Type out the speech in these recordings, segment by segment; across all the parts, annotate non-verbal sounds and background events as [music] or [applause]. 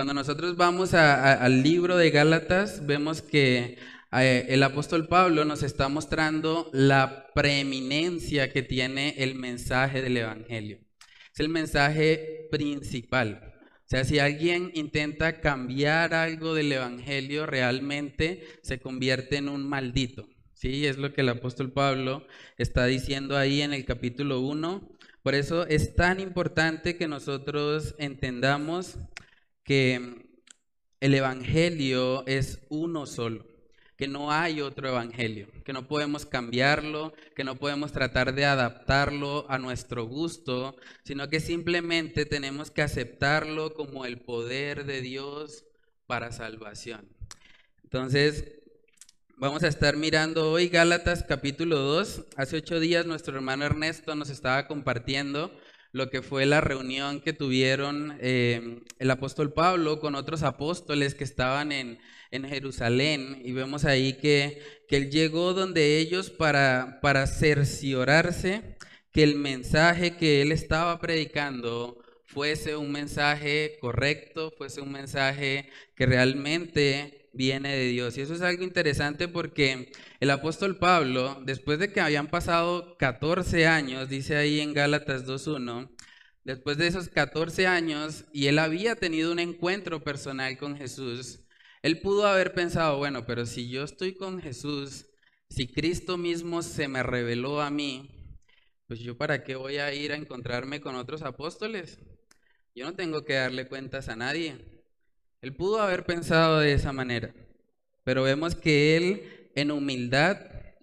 Cuando nosotros vamos al libro de Gálatas, vemos que eh, el apóstol Pablo nos está mostrando la preeminencia que tiene el mensaje del Evangelio. Es el mensaje principal. O sea, si alguien intenta cambiar algo del Evangelio, realmente se convierte en un maldito. Sí, es lo que el apóstol Pablo está diciendo ahí en el capítulo 1. Por eso es tan importante que nosotros entendamos que el Evangelio es uno solo, que no hay otro Evangelio, que no podemos cambiarlo, que no podemos tratar de adaptarlo a nuestro gusto, sino que simplemente tenemos que aceptarlo como el poder de Dios para salvación. Entonces, vamos a estar mirando hoy Gálatas capítulo 2. Hace ocho días nuestro hermano Ernesto nos estaba compartiendo lo que fue la reunión que tuvieron eh, el apóstol Pablo con otros apóstoles que estaban en, Jerusalén y vemos ahí que, que, él llegó donde ellos para, para cerciorarse que el mensaje que él estaba predicando fuese un mensaje correcto, fuese un mensaje que realmente viene de Dios. Y eso es algo interesante porque el apóstol Pablo, después de que habían pasado 14 años, dice ahí en Gálatas 2.1, después de esos 14 años, y él había tenido un encuentro personal con Jesús, él pudo haber pensado, bueno, pero si yo estoy con Jesús, si Cristo mismo se me reveló a mí, pues yo para qué voy a ir a encontrarme con otros apóstoles? Yo no tengo que darle cuentas a nadie. Él pudo haber pensado de esa manera, pero vemos que él en humildad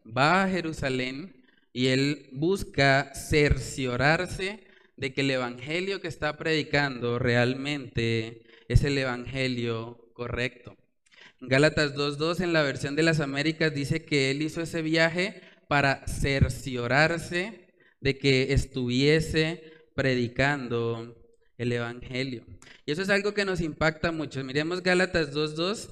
va a Jerusalén y él busca cerciorarse de que el evangelio que está predicando realmente es el evangelio correcto. Gálatas 2.2 en la versión de las Américas dice que él hizo ese viaje para cerciorarse de que estuviese predicando el Evangelio. Y eso es algo que nos impacta mucho. Miremos Gálatas 2.2.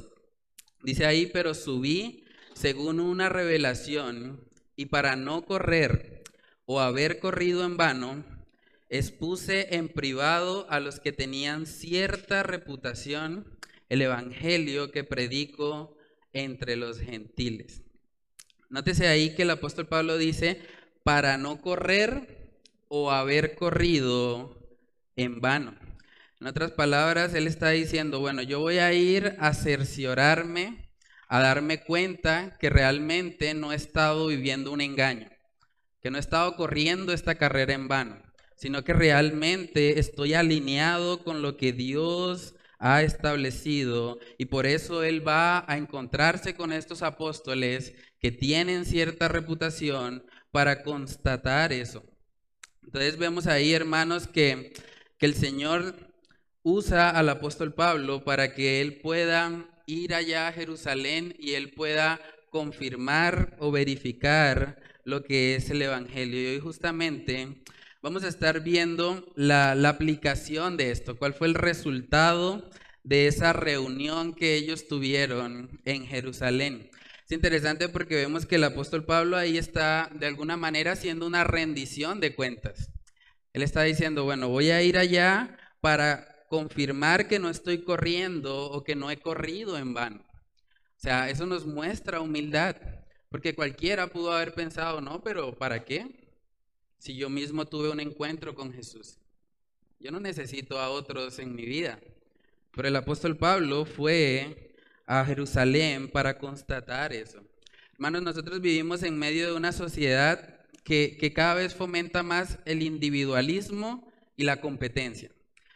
Dice ahí, pero subí según una revelación y para no correr o haber corrido en vano, expuse en privado a los que tenían cierta reputación el Evangelio que predico entre los gentiles. Nótese ahí que el apóstol Pablo dice, para no correr o haber corrido en vano. En otras palabras, él está diciendo, bueno, yo voy a ir a cerciorarme, a darme cuenta que realmente no he estado viviendo un engaño, que no he estado corriendo esta carrera en vano, sino que realmente estoy alineado con lo que Dios ha establecido y por eso él va a encontrarse con estos apóstoles que tienen cierta reputación para constatar eso. Entonces vemos ahí, hermanos, que que el Señor usa al apóstol Pablo para que él pueda ir allá a Jerusalén y él pueda confirmar o verificar lo que es el Evangelio. Y justamente vamos a estar viendo la, aplicación de esto, cuál fue el resultado de esa reunión que ellos tuvieron en Jerusalén. Es interesante porque vemos que el apóstol Pablo ahí está de alguna manera haciendo una rendición de cuentas. Él está diciendo, bueno, voy a ir allá para confirmar que no estoy corriendo o que no he corrido en vano. O sea, eso nos muestra humildad, porque cualquiera pudo haber pensado, no, pero ¿para qué? Si yo mismo tuve un encuentro con Jesús. Yo no necesito a otros en mi vida. Pero el apóstol Pablo fue a Jerusalén para constatar eso. Hermanos, nosotros vivimos en medio de una sociedad que, cada vez fomenta más el individualismo y la competencia.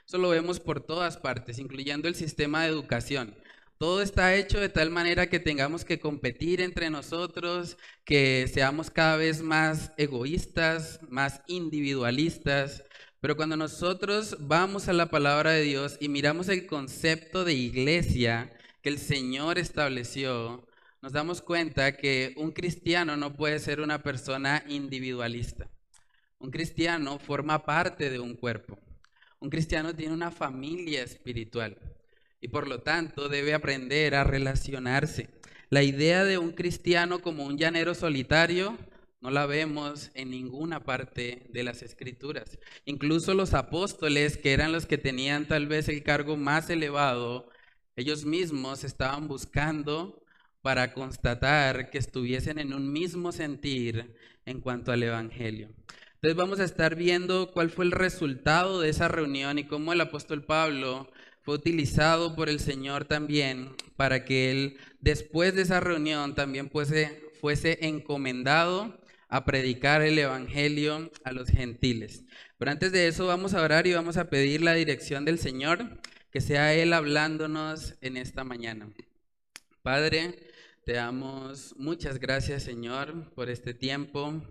Eso lo vemos por todas partes, incluyendo el sistema de educación. Todo está hecho de tal manera que tengamos que competir entre nosotros, que seamos cada vez más egoístas, más individualistas. Pero cuando nosotros vamos a la palabra de Dios y miramos el concepto de iglesia que el Señor estableció, nos damos cuenta que un cristiano no puede ser una persona individualista. Un cristiano forma parte de un cuerpo. Un cristiano tiene una familia espiritual. Y por lo tanto debe aprender a relacionarse. La idea de un cristiano como un llanero solitario no la vemos en ninguna parte de las escrituras. Incluso los apóstoles, que eran los que tenían tal vez el cargo más elevado, ellos mismos estaban buscando para constatar que estuviesen en un mismo sentir en cuanto al Evangelio. Entonces vamos a estar viendo cuál fue el resultado de esa reunión y cómo el apóstol Pablo fue utilizado por el Señor también para que él después de esa reunión también fuese, fuese encomendado a predicar el Evangelio a los gentiles. Pero antes de eso vamos a orar y vamos a pedir la dirección del Señor, que sea Él hablándonos en esta mañana. Padre, te damos muchas gracias, Señor, por este tiempo.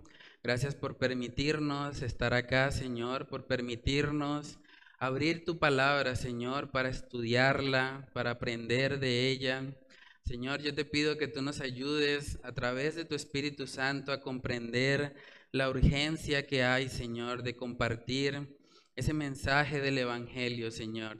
Gracias por permitirnos estar acá, Señor, por permitirnos abrir tu palabra, Señor, para estudiarla, para aprender de ella. Señor, yo te pido que tú nos ayudes a través de tu Espíritu Santo a comprender la urgencia que hay, Señor, de compartir ese mensaje del Evangelio, Señor.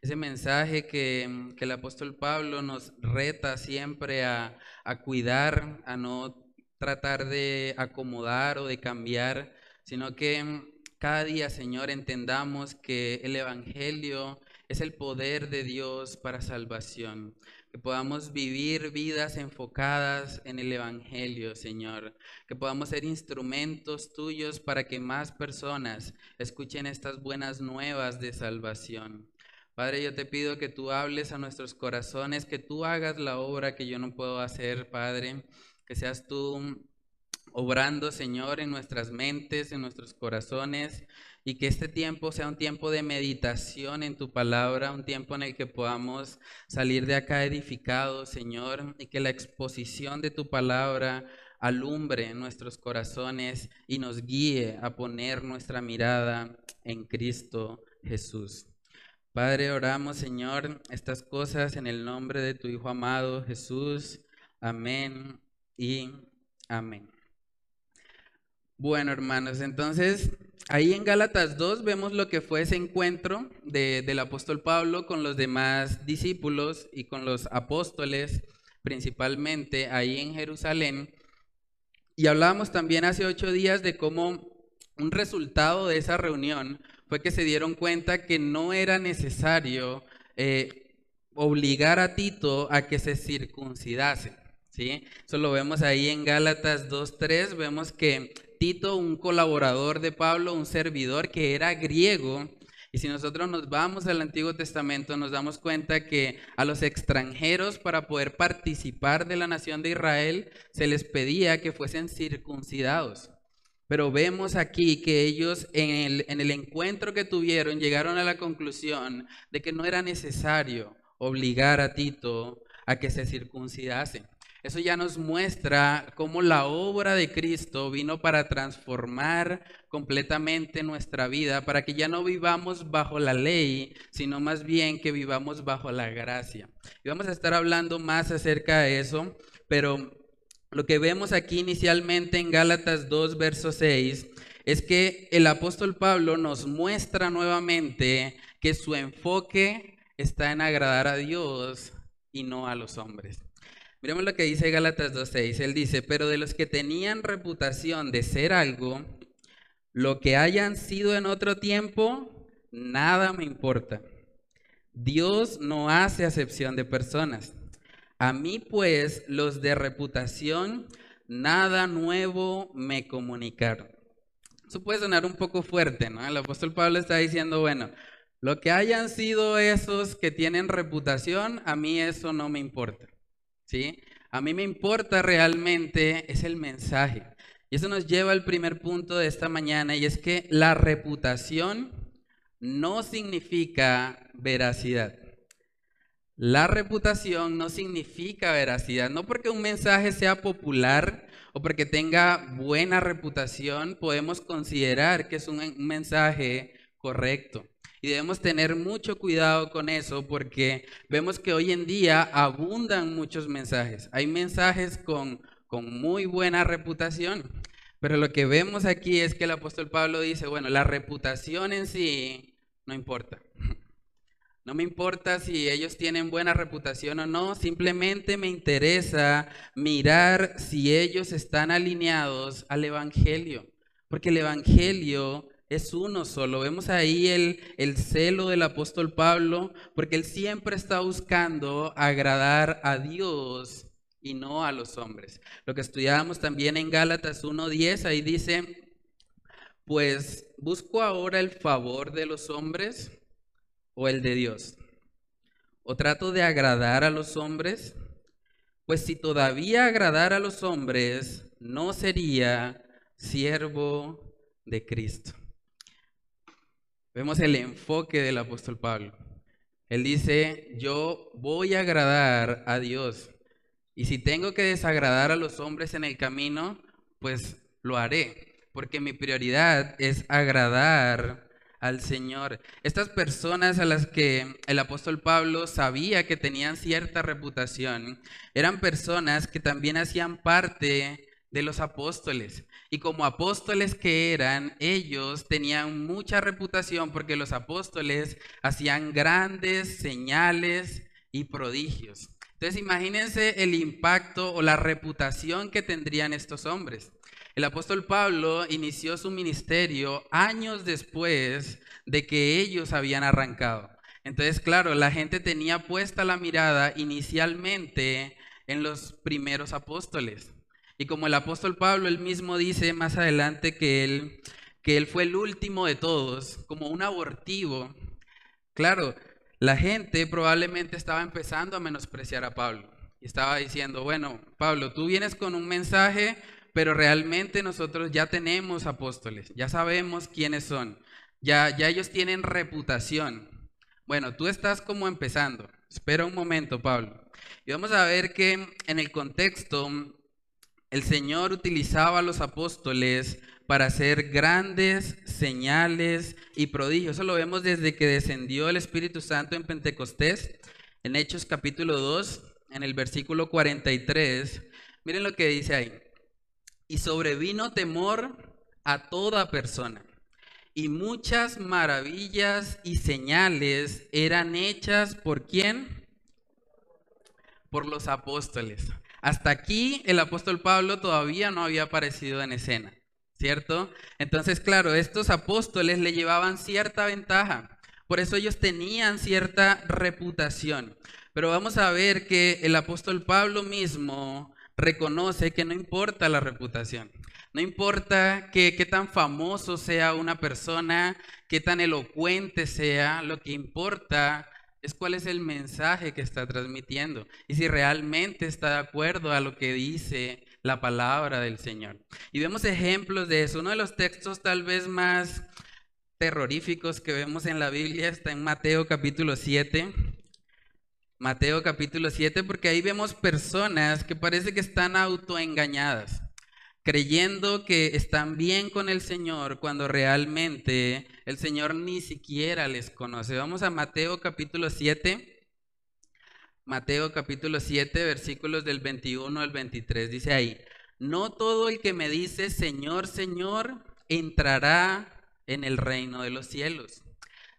Ese mensaje que, el apóstol Pablo nos reta siempre a, a cuidar, a no tratar de acomodar o de cambiar, sino que cada día, Señor, entendamos que el Evangelio es el poder de Dios para salvación que podamos vivir vidas enfocadas en el Evangelio, Señor, que podamos ser instrumentos tuyos para que más personas escuchen estas buenas nuevas de salvación. Padre, yo te pido que tú hables a nuestros corazones, que tú hagas la obra que yo no puedo hacer, Padre, que seas tú obrando, Señor, en nuestras mentes, en nuestros corazones, y que este tiempo sea un tiempo de meditación en tu palabra, un tiempo en el que podamos salir de acá edificados, Señor, y que la exposición de tu palabra alumbre nuestros corazones y nos guíe a poner nuestra mirada en Cristo Jesús. Padre, oramos, Señor, estas cosas en el nombre de tu Hijo amado Jesús. Amén y amén. Bueno, hermanos, entonces ahí en Gálatas 2 vemos lo que fue ese encuentro del apóstol Pablo con los demás discípulos y con los apóstoles, principalmente ahí en Jerusalén. Y hablábamos también hace ocho días de cómo un resultado de esa reunión fue que se dieron cuenta que no era necesario eh, obligar a Tito a que se circuncidase. ¿sí? Eso lo vemos ahí en Gálatas 2.3, vemos que Tito, un colaborador de Pablo, un servidor que era griego. Y si nosotros nos vamos al Antiguo Testamento, nos damos cuenta que a los extranjeros para poder participar de la nación de Israel se les pedía que fuesen circuncidados. Pero vemos aquí que ellos en el, en el encuentro que tuvieron llegaron a la conclusión de que no era necesario obligar a Tito a que se circuncidase. Eso ya nos muestra cómo la obra de Cristo vino para transformar completamente nuestra vida, para que ya no vivamos bajo la ley, sino más bien que vivamos bajo la gracia. Y vamos a estar hablando más acerca de eso, pero lo que vemos aquí inicialmente en Gálatas 2, verso 6, es que el apóstol Pablo nos muestra nuevamente que su enfoque está en agradar a Dios y no a los hombres. Miremos lo que dice Gálatas 2.6. Él dice, pero de los que tenían reputación de ser algo, lo que hayan sido en otro tiempo, nada me importa. Dios no hace acepción de personas. A mí pues los de reputación, nada nuevo me comunicaron. Eso puede sonar un poco fuerte, ¿no? El apóstol Pablo está diciendo, bueno, lo que hayan sido esos que tienen reputación, a mí eso no me importa. ¿Sí? A mí me importa realmente es el mensaje. Y eso nos lleva al primer punto de esta mañana y es que la reputación no significa veracidad. La reputación no significa veracidad. No porque un mensaje sea popular o porque tenga buena reputación podemos considerar que es un mensaje correcto. Y debemos tener mucho cuidado con eso porque vemos que hoy en día abundan muchos mensajes. Hay mensajes con, con muy buena reputación, pero lo que vemos aquí es que el apóstol Pablo dice, bueno, la reputación en sí no importa. [laughs] No me importa si ellos tienen buena reputación o no, simplemente me interesa mirar si ellos están alineados al Evangelio, porque el Evangelio es uno solo. Vemos ahí el, el, celo del apóstol Pablo, porque él siempre está buscando agradar a Dios y no a los hombres. Lo que estudiábamos también en Gálatas 1.10, ahí dice, pues busco ahora el favor de los hombres o el de Dios? ¿O trato de agradar a los hombres? Pues si todavía agradar a los hombres, no sería siervo de Cristo. Vemos el enfoque del apóstol Pablo. Él dice, yo voy a agradar a Dios. Y si tengo que desagradar a los hombres en el camino, pues lo haré, porque mi prioridad es agradar al Señor. Estas personas a las que el apóstol Pablo sabía que tenían cierta reputación, eran personas que también hacían parte de los apóstoles. Y como apóstoles que eran, ellos tenían mucha reputación porque los apóstoles hacían grandes señales y prodigios. Entonces imagínense el impacto o la reputación que tendrían estos hombres. El apóstol Pablo inició su ministerio años después de que ellos habían arrancado. Entonces, claro, la gente tenía puesta la mirada inicialmente en los primeros apóstoles. Y como el apóstol Pablo él mismo dice más adelante que él, que él fue el último de todos, como un abortivo, claro, la gente probablemente estaba empezando a menospreciar a Pablo. Y estaba diciendo, bueno, Pablo, tú vienes con un mensaje pero realmente nosotros ya tenemos apóstoles, ya sabemos quiénes son, ya, ya ellos tienen reputación. Bueno, tú estás como empezando. Espera un momento, Pablo. Y vamos a ver que en el contexto el Señor utilizaba a los apóstoles para hacer grandes señales y prodigios. Eso lo vemos desde que descendió el Espíritu Santo en Pentecostés, en Hechos capítulo 2, en el versículo 43. Miren lo que dice ahí y sobrevino temor a toda persona. Y muchas maravillas y señales eran hechas por quién? Por los apóstoles. Hasta aquí el apóstol Pablo todavía no había aparecido en escena, ¿cierto? Entonces, claro, estos apóstoles le llevaban cierta ventaja. Por eso ellos tenían cierta reputación. Pero vamos a ver que el apóstol Pablo mismo reconoce que no importa la reputación, no importa qué tan famoso sea una persona, qué tan elocuente sea, lo que importa es cuál es el mensaje que está transmitiendo y si realmente está de acuerdo a lo que dice la palabra del Señor. Y vemos ejemplos de eso. Uno de los textos tal vez más terroríficos que vemos en la Biblia está en Mateo capítulo 7. Mateo capítulo 7, porque ahí vemos personas que parece que están autoengañadas, creyendo que están bien con el Señor cuando realmente el Señor ni siquiera les conoce. Vamos a Mateo capítulo 7. Mateo capítulo 7, versículos del 21 al 23. Dice ahí, no todo el que me dice Señor, Señor, entrará en el reino de los cielos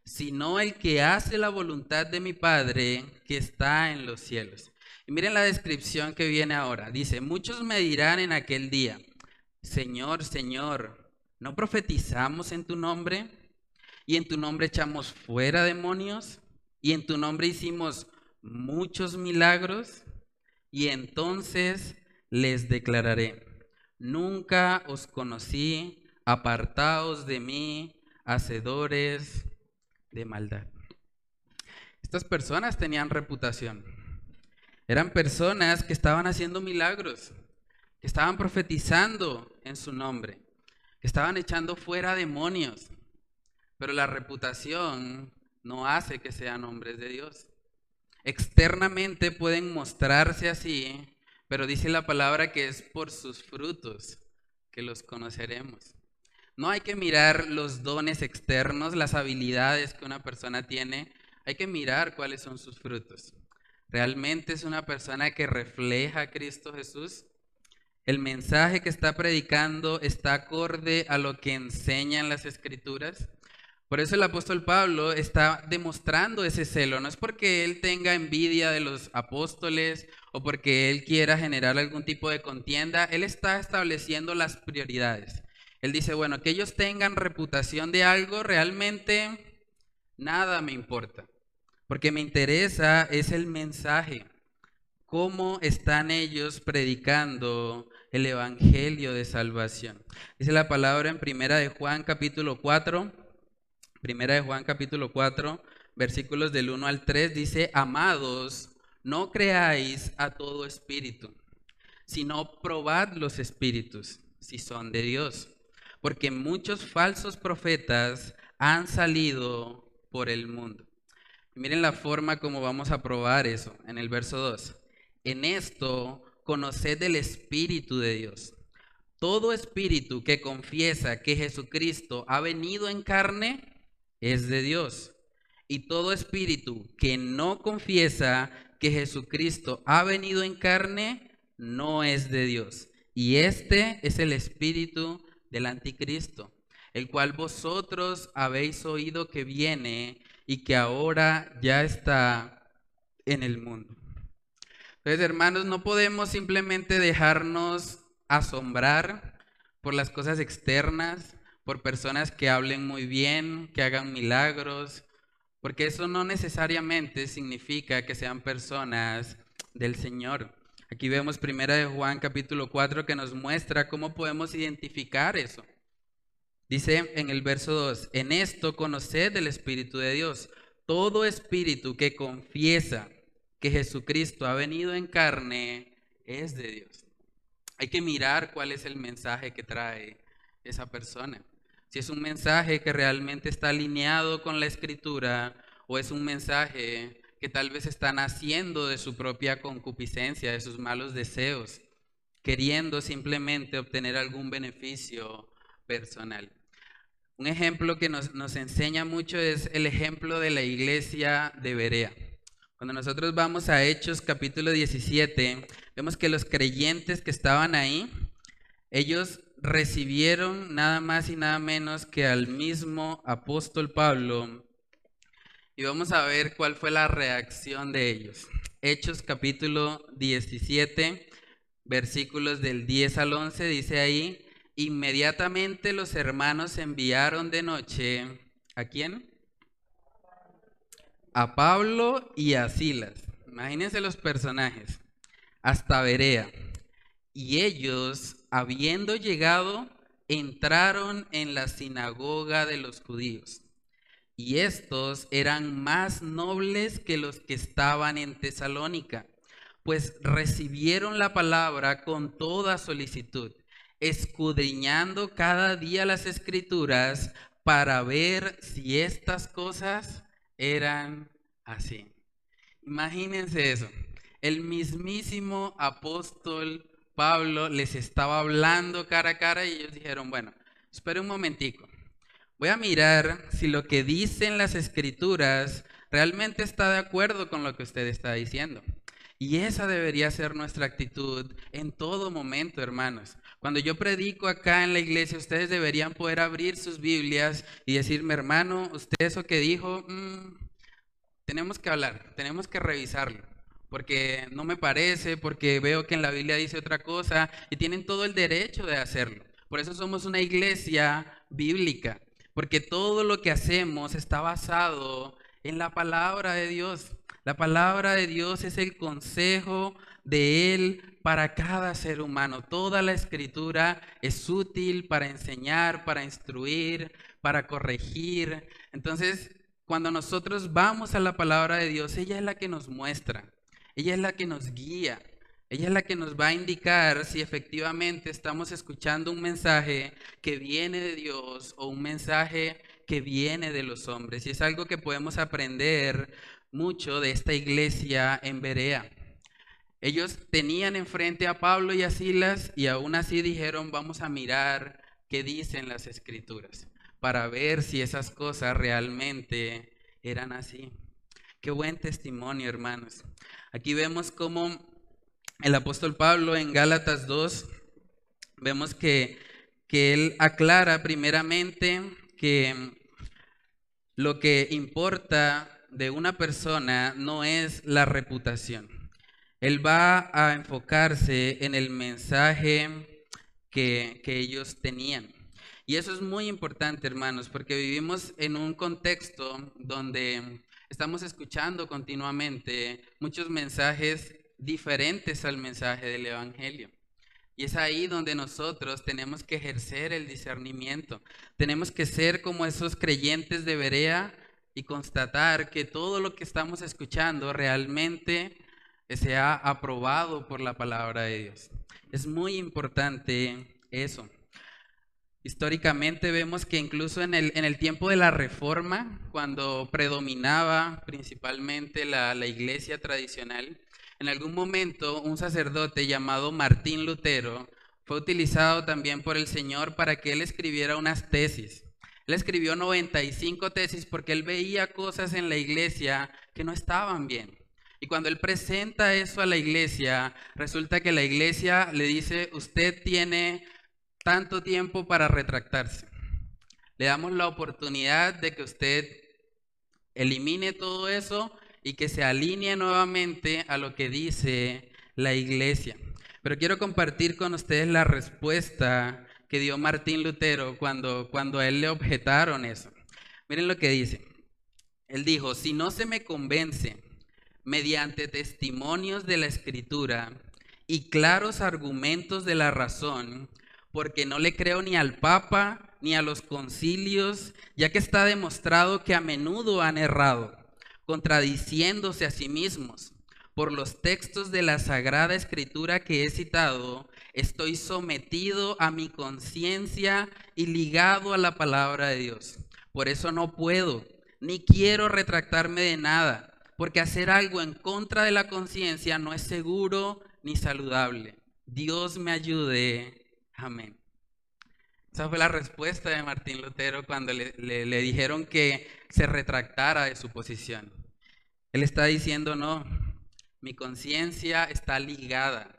sino el que hace la voluntad de mi Padre que está en los cielos. Y miren la descripción que viene ahora. Dice, muchos me dirán en aquel día, Señor, Señor, ¿no profetizamos en tu nombre? Y en tu nombre echamos fuera demonios? Y en tu nombre hicimos muchos milagros? Y entonces les declararé, nunca os conocí, apartaos de mí, hacedores de maldad. Estas personas tenían reputación. Eran personas que estaban haciendo milagros, que estaban profetizando en su nombre, que estaban echando fuera demonios. Pero la reputación no hace que sean hombres de Dios. Externamente pueden mostrarse así, pero dice la palabra que es por sus frutos que los conoceremos. No hay que mirar los dones externos, las habilidades que una persona tiene, hay que mirar cuáles son sus frutos. ¿Realmente es una persona que refleja a Cristo Jesús? ¿El mensaje que está predicando está acorde a lo que enseñan las escrituras? Por eso el apóstol Pablo está demostrando ese celo. No es porque él tenga envidia de los apóstoles o porque él quiera generar algún tipo de contienda. Él está estableciendo las prioridades. Él dice, bueno, que ellos tengan reputación de algo, realmente nada me importa. Porque me interesa es el mensaje. ¿Cómo están ellos predicando el evangelio de salvación? Dice la palabra en Primera de Juan capítulo 4, Primera de Juan capítulo 4, versículos del 1 al 3 dice, "Amados, no creáis a todo espíritu, sino probad los espíritus si son de Dios, porque muchos falsos profetas han salido por el mundo." Miren la forma como vamos a probar eso en el verso 2. En esto conoced el Espíritu de Dios. Todo espíritu que confiesa que Jesucristo ha venido en carne es de Dios. Y todo espíritu que no confiesa que Jesucristo ha venido en carne no es de Dios. Y este es el espíritu del anticristo, el cual vosotros habéis oído que viene y que ahora ya está en el mundo. Entonces, hermanos, no podemos simplemente dejarnos asombrar por las cosas externas, por personas que hablen muy bien, que hagan milagros, porque eso no necesariamente significa que sean personas del Señor. Aquí vemos primera de Juan capítulo 4 que nos muestra cómo podemos identificar eso. Dice en el verso 2, en esto conoced el Espíritu de Dios. Todo espíritu que confiesa que Jesucristo ha venido en carne es de Dios. Hay que mirar cuál es el mensaje que trae esa persona. Si es un mensaje que realmente está alineado con la escritura o es un mensaje que tal vez está naciendo de su propia concupiscencia, de sus malos deseos, queriendo simplemente obtener algún beneficio personal. Un ejemplo que nos, enseña mucho es el ejemplo de la iglesia de Berea. Cuando nosotros vamos a Hechos capítulo 17, vemos que los creyentes que estaban ahí, ellos recibieron nada más y nada menos que al mismo apóstol Pablo. Y vamos a ver cuál fue la reacción de ellos. Hechos capítulo 17, versículos del 10 al 11, dice ahí, Inmediatamente los hermanos enviaron de noche, ¿a quién? A Pablo y a Silas. Imagínense los personajes. Hasta Berea. Y ellos, habiendo llegado, entraron en la sinagoga de los judíos. Y estos eran más nobles que los que estaban en Tesalónica, pues recibieron la palabra con toda solicitud escudriñando cada día las escrituras para ver si estas cosas eran así. Imagínense eso. El mismísimo apóstol Pablo les estaba hablando cara a cara y ellos dijeron, bueno, espere un momentico. Voy a mirar si lo que dicen las escrituras realmente está de acuerdo con lo que usted está diciendo. Y esa debería ser nuestra actitud en todo momento, hermanos. Cuando yo predico acá en la iglesia, ustedes deberían poder abrir sus Biblias y decirme, hermano, usted eso que dijo, mm, tenemos que hablar, tenemos que revisarlo, porque no me parece, porque veo que en la Biblia dice otra cosa y tienen todo el derecho de hacerlo. Por eso somos una iglesia bíblica, porque todo lo que hacemos está basado en la palabra de Dios. La palabra de Dios es el consejo de Él para cada ser humano. Toda la escritura es útil para enseñar, para instruir, para corregir. Entonces, cuando nosotros vamos a la palabra de Dios, ella es la que nos muestra, ella es la que nos guía. Ella es la que nos va a indicar si efectivamente estamos escuchando un mensaje que viene de Dios o un mensaje que viene de los hombres. Y es algo que podemos aprender mucho de esta iglesia en Berea. Ellos tenían enfrente a Pablo y a Silas y aún así dijeron, vamos a mirar qué dicen las escrituras para ver si esas cosas realmente eran así. Qué buen testimonio, hermanos. Aquí vemos cómo el apóstol Pablo en Gálatas 2, vemos que, que él aclara primeramente que lo que importa de una persona no es la reputación. Él va a enfocarse en el mensaje que, que ellos tenían. Y eso es muy importante, hermanos, porque vivimos en un contexto donde estamos escuchando continuamente muchos mensajes diferentes al mensaje del Evangelio. Y es ahí donde nosotros tenemos que ejercer el discernimiento. Tenemos que ser como esos creyentes de Berea y constatar que todo lo que estamos escuchando realmente sea aprobado por la palabra de Dios. Es muy importante eso. Históricamente vemos que incluso en el, en el tiempo de la Reforma, cuando predominaba principalmente la, la iglesia tradicional, en algún momento un sacerdote llamado Martín Lutero fue utilizado también por el Señor para que él escribiera unas tesis. Él escribió 95 tesis porque él veía cosas en la iglesia que no estaban bien. Y cuando él presenta eso a la iglesia, resulta que la iglesia le dice, usted tiene tanto tiempo para retractarse. Le damos la oportunidad de que usted elimine todo eso y que se alinee nuevamente a lo que dice la iglesia. Pero quiero compartir con ustedes la respuesta que dio Martín Lutero cuando, cuando a él le objetaron eso. Miren lo que dice. Él dijo, si no se me convence mediante testimonios de la escritura y claros argumentos de la razón, porque no le creo ni al Papa ni a los concilios, ya que está demostrado que a menudo han errado contradiciéndose a sí mismos. Por los textos de la Sagrada Escritura que he citado, estoy sometido a mi conciencia y ligado a la palabra de Dios. Por eso no puedo, ni quiero retractarme de nada, porque hacer algo en contra de la conciencia no es seguro ni saludable. Dios me ayude. Amén. Esa fue la respuesta de Martín Lutero cuando le, dijeron que se retractara de su posición. Él está diciendo, no, mi conciencia está ligada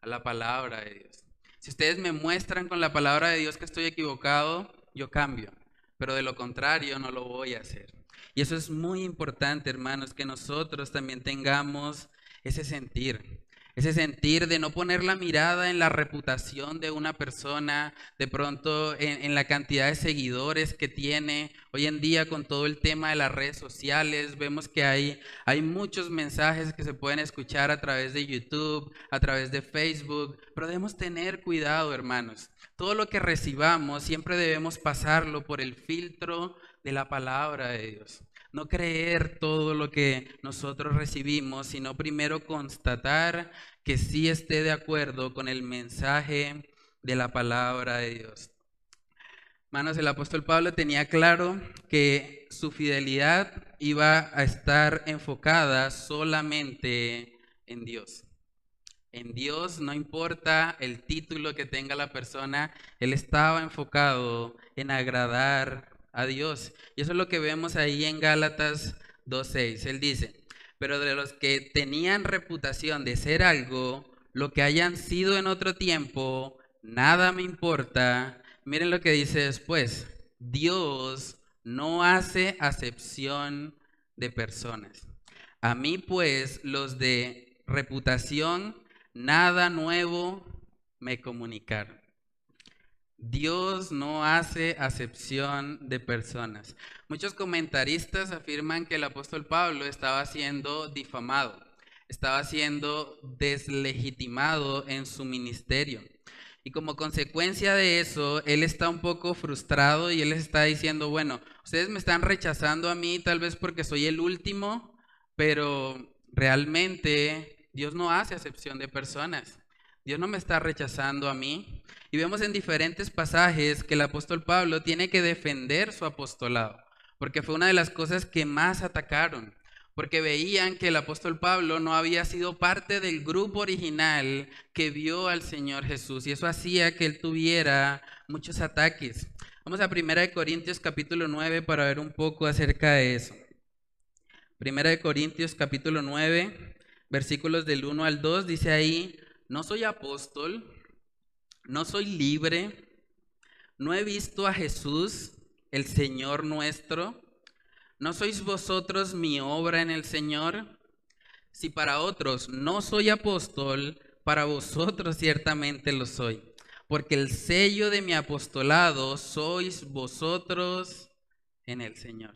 a la palabra de Dios. Si ustedes me muestran con la palabra de Dios que estoy equivocado, yo cambio, pero de lo contrario no lo voy a hacer. Y eso es muy importante, hermanos, que nosotros también tengamos ese sentir. Ese sentir de no poner la mirada en la reputación de una persona, de pronto en, la cantidad de seguidores que tiene. Hoy en día con todo el tema de las redes sociales, vemos que hay, hay muchos mensajes que se pueden escuchar a través de YouTube, a través de Facebook, pero debemos tener cuidado, hermanos. Todo lo que recibamos siempre debemos pasarlo por el filtro de la palabra de Dios. No creer todo lo que nosotros recibimos, sino primero constatar que sí esté de acuerdo con el mensaje de la palabra de Dios. Manos, el apóstol Pablo tenía claro que su fidelidad iba a estar enfocada solamente en Dios. En Dios no importa el título que tenga la persona, él estaba enfocado en agradar a Dios. Y eso es lo que vemos ahí en Gálatas 2.6. Él dice, pero de los que tenían reputación de ser algo, lo que hayan sido en otro tiempo, nada me importa. Miren lo que dice después. Dios no hace acepción de personas. A mí pues los de reputación, nada nuevo me comunicaron. Dios no hace acepción de personas. Muchos comentaristas afirman que el apóstol Pablo estaba siendo difamado, estaba siendo deslegitimado en su ministerio. Y como consecuencia de eso, él está un poco frustrado y él está diciendo, bueno, ustedes me están rechazando a mí tal vez porque soy el último, pero realmente Dios no hace acepción de personas. Dios no me está rechazando a mí. Y vemos en diferentes pasajes que el apóstol Pablo tiene que defender su apostolado, porque fue una de las cosas que más atacaron, porque veían que el apóstol Pablo no había sido parte del grupo original que vio al Señor Jesús, y eso hacía que él tuviera muchos ataques. Vamos a 1 Corintios capítulo 9 para ver un poco acerca de eso. 1 Corintios capítulo 9, versículos del 1 al 2, dice ahí, no soy apóstol, no soy libre, no he visto a Jesús, el Señor nuestro, ¿No sois vosotros mi obra en el Señor? Si para otros no soy apóstol, para vosotros ciertamente lo soy, porque el sello de mi apostolado sois vosotros en el Señor.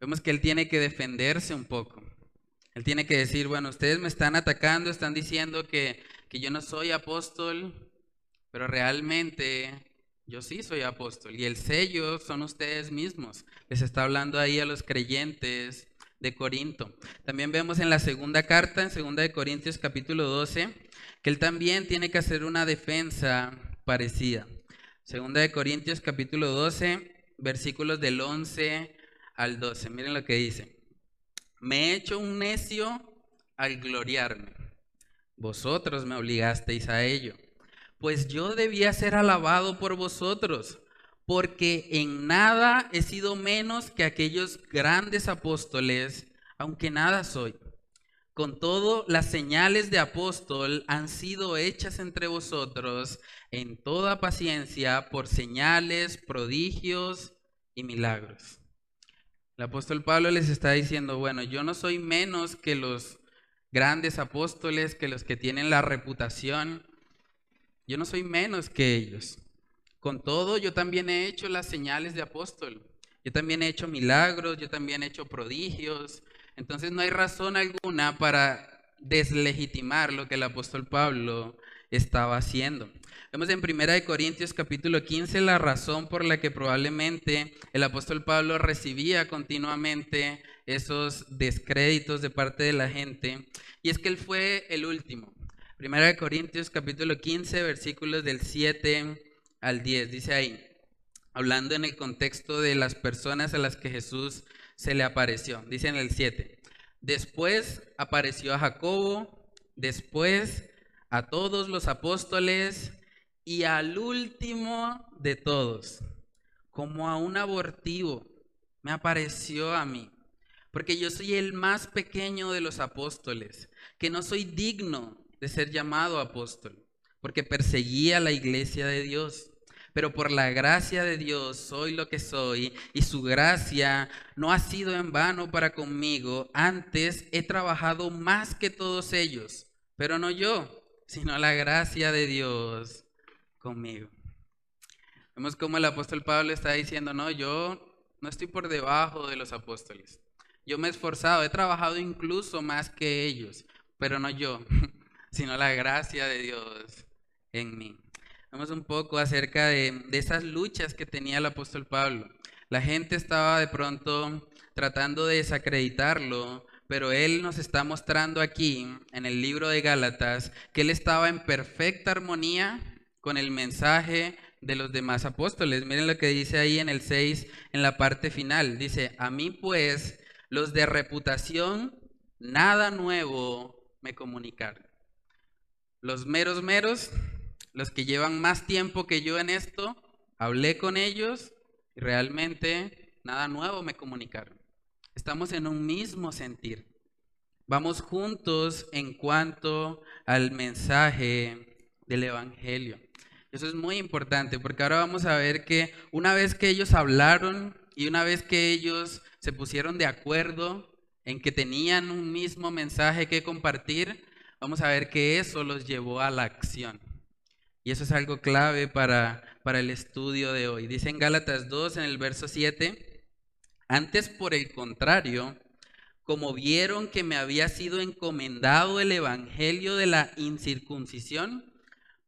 Vemos que él tiene que defenderse un poco. Él tiene que decir, bueno, ustedes me están atacando, están diciendo que, que yo no soy apóstol, pero realmente yo sí soy apóstol. Y el sello son ustedes mismos. Les está hablando ahí a los creyentes de Corinto. También vemos en la segunda carta, en segunda de Corintios capítulo 12, que él también tiene que hacer una defensa parecida. Segunda de Corintios capítulo 12, versículos del 11 al 12. Miren lo que dice. Me he hecho un necio al gloriarme. Vosotros me obligasteis a ello. Pues yo debía ser alabado por vosotros, porque en nada he sido menos que aquellos grandes apóstoles, aunque nada soy. Con todo, las señales de apóstol han sido hechas entre vosotros en toda paciencia por señales, prodigios y milagros. El apóstol Pablo les está diciendo, bueno, yo no soy menos que los grandes apóstoles, que los que tienen la reputación. Yo no soy menos que ellos. Con todo, yo también he hecho las señales de apóstol. Yo también he hecho milagros, yo también he hecho prodigios. Entonces no hay razón alguna para deslegitimar lo que el apóstol Pablo estaba haciendo. Vemos en 1 Corintios capítulo 15 la razón por la que probablemente el apóstol Pablo recibía continuamente esos descréditos de parte de la gente, y es que él fue el último. 1 Corintios capítulo 15 versículos del 7 al 10, dice ahí, hablando en el contexto de las personas a las que Jesús se le apareció, dice en el 7, después apareció a Jacobo, después a todos los apóstoles, y al último de todos, como a un abortivo, me apareció a mí, porque yo soy el más pequeño de los apóstoles, que no soy digno de ser llamado apóstol, porque perseguía la iglesia de Dios. Pero por la gracia de Dios soy lo que soy y su gracia no ha sido en vano para conmigo. Antes he trabajado más que todos ellos, pero no yo, sino la gracia de Dios conmigo. Vemos como el apóstol Pablo está diciendo, no, yo no estoy por debajo de los apóstoles. Yo me he esforzado, he trabajado incluso más que ellos, pero no yo, [laughs] sino la gracia de Dios en mí. Vemos un poco acerca de, de esas luchas que tenía el apóstol Pablo. La gente estaba de pronto tratando de desacreditarlo, pero él nos está mostrando aquí en el libro de Gálatas que él estaba en perfecta armonía con el mensaje de los demás apóstoles. Miren lo que dice ahí en el 6, en la parte final. Dice, a mí pues los de reputación, nada nuevo me comunicaron. Los meros meros, los que llevan más tiempo que yo en esto, hablé con ellos y realmente nada nuevo me comunicaron. Estamos en un mismo sentir. Vamos juntos en cuanto al mensaje del Evangelio. Eso es muy importante porque ahora vamos a ver que una vez que ellos hablaron y una vez que ellos se pusieron de acuerdo en que tenían un mismo mensaje que compartir, vamos a ver que eso los llevó a la acción. Y eso es algo clave para, para el estudio de hoy. Dice en Gálatas 2, en el verso 7, antes por el contrario, como vieron que me había sido encomendado el evangelio de la incircuncisión,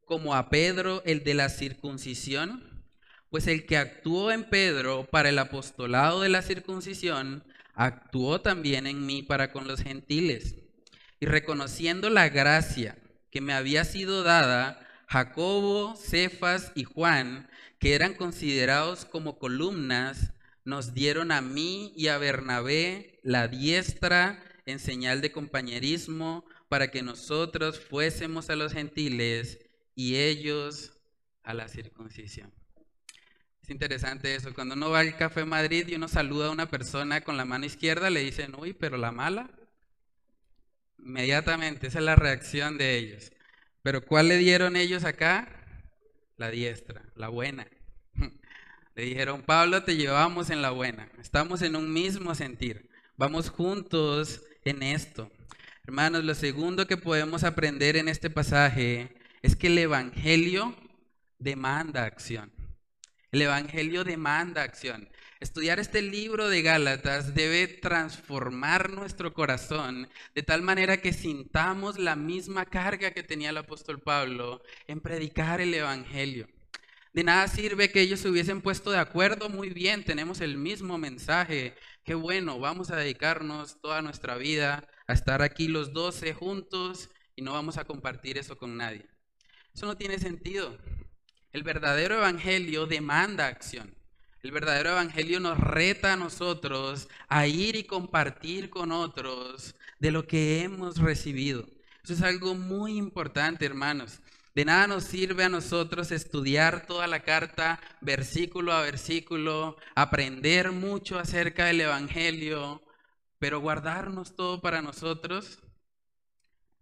como a Pedro el de la circuncisión? Pues el que actuó en Pedro para el apostolado de la circuncisión, actuó también en mí para con los gentiles. Y reconociendo la gracia que me había sido dada, Jacobo, Cefas y Juan, que eran considerados como columnas, nos dieron a mí y a Bernabé la diestra en señal de compañerismo para que nosotros fuésemos a los gentiles y ellos a la circuncisión. Es interesante eso. Cuando uno va al Café Madrid y uno saluda a una persona con la mano izquierda, le dicen, uy, pero la mala. Inmediatamente, esa es la reacción de ellos. Pero ¿cuál le dieron ellos acá? La diestra, la buena. [laughs] Le dijeron, Pablo, te llevamos en la buena. Estamos en un mismo sentir. Vamos juntos en esto. Hermanos, lo segundo que podemos aprender en este pasaje es que el Evangelio demanda acción. El Evangelio demanda acción. Estudiar este libro de Gálatas debe transformar nuestro corazón de tal manera que sintamos la misma carga que tenía el apóstol Pablo en predicar el Evangelio. De nada sirve que ellos se hubiesen puesto de acuerdo, muy bien, tenemos el mismo mensaje, qué bueno, vamos a dedicarnos toda nuestra vida a estar aquí los doce juntos y no vamos a compartir eso con nadie. Eso no tiene sentido. El verdadero evangelio demanda acción. El verdadero evangelio nos reta a nosotros a ir y compartir con otros de lo que hemos recibido. Eso es algo muy importante, hermanos. De nada nos sirve a nosotros estudiar toda la carta versículo a versículo, aprender mucho acerca del Evangelio, pero guardarnos todo para nosotros.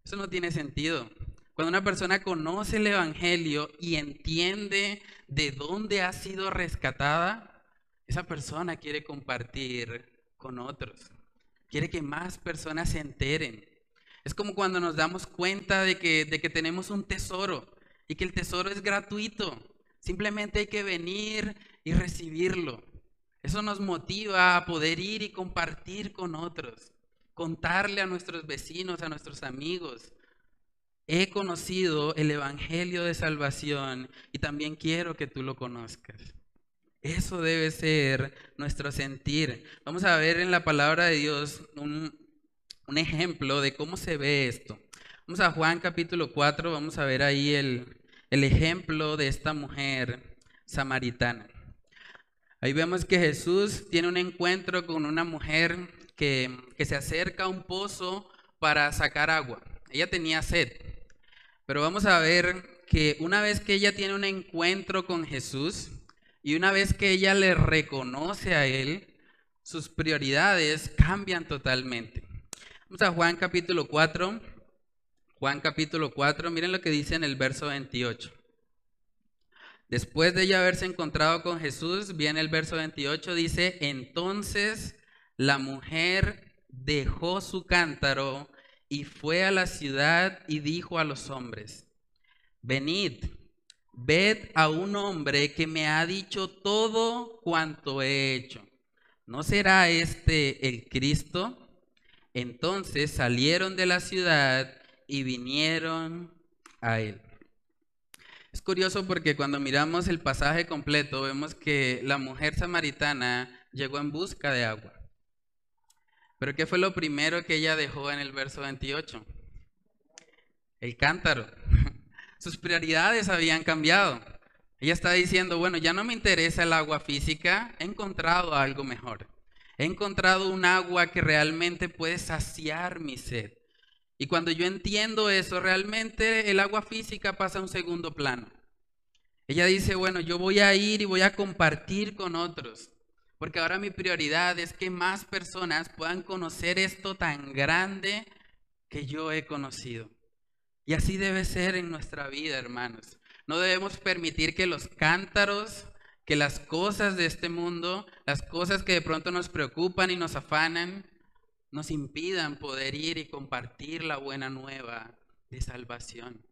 Eso no tiene sentido. Cuando una persona conoce el Evangelio y entiende de dónde ha sido rescatada, esa persona quiere compartir con otros. Quiere que más personas se enteren. Es como cuando nos damos cuenta de que, de que tenemos un tesoro y que el tesoro es gratuito. Simplemente hay que venir y recibirlo. Eso nos motiva a poder ir y compartir con otros, contarle a nuestros vecinos, a nuestros amigos, he conocido el Evangelio de Salvación y también quiero que tú lo conozcas. Eso debe ser nuestro sentir. Vamos a ver en la palabra de Dios un, ejemplo de cómo se ve esto. Vamos a Juan capítulo 4, vamos a ver ahí el, ejemplo de esta mujer samaritana. Ahí vemos que Jesús tiene un encuentro con una mujer que, que se acerca a un pozo para sacar agua. Ella tenía sed. Pero vamos a ver que una vez que ella tiene un encuentro con Jesús y una vez que ella le reconoce a Él, sus prioridades cambian totalmente. Vamos a Juan capítulo 4. Juan capítulo 4, miren lo que dice en el verso 28. Después de ella haberse encontrado con Jesús, viene el verso 28, dice, entonces la mujer dejó su cántaro y fue a la ciudad y dijo a los hombres, venid, ved a un hombre que me ha dicho todo cuanto he hecho. ¿No será este el Cristo? Entonces salieron de la ciudad y vinieron a él. Es curioso porque cuando miramos el pasaje completo vemos que la mujer samaritana llegó en busca de agua. Pero ¿qué fue lo primero que ella dejó en el verso 28? El cántaro. [laughs] Sus prioridades habían cambiado. Ella está diciendo, bueno, ya no me interesa el agua física, he encontrado algo mejor. He encontrado un agua que realmente puede saciar mi sed. Y cuando yo entiendo eso, realmente el agua física pasa a un segundo plano. Ella dice, bueno, yo voy a ir y voy a compartir con otros. Porque ahora mi prioridad es que más personas puedan conocer esto tan grande que yo he conocido. Y así debe ser en nuestra vida, hermanos. No debemos permitir que los cántaros, que las cosas de este mundo, las cosas que de pronto nos preocupan y nos afanan, nos impidan poder ir y compartir la buena nueva de salvación.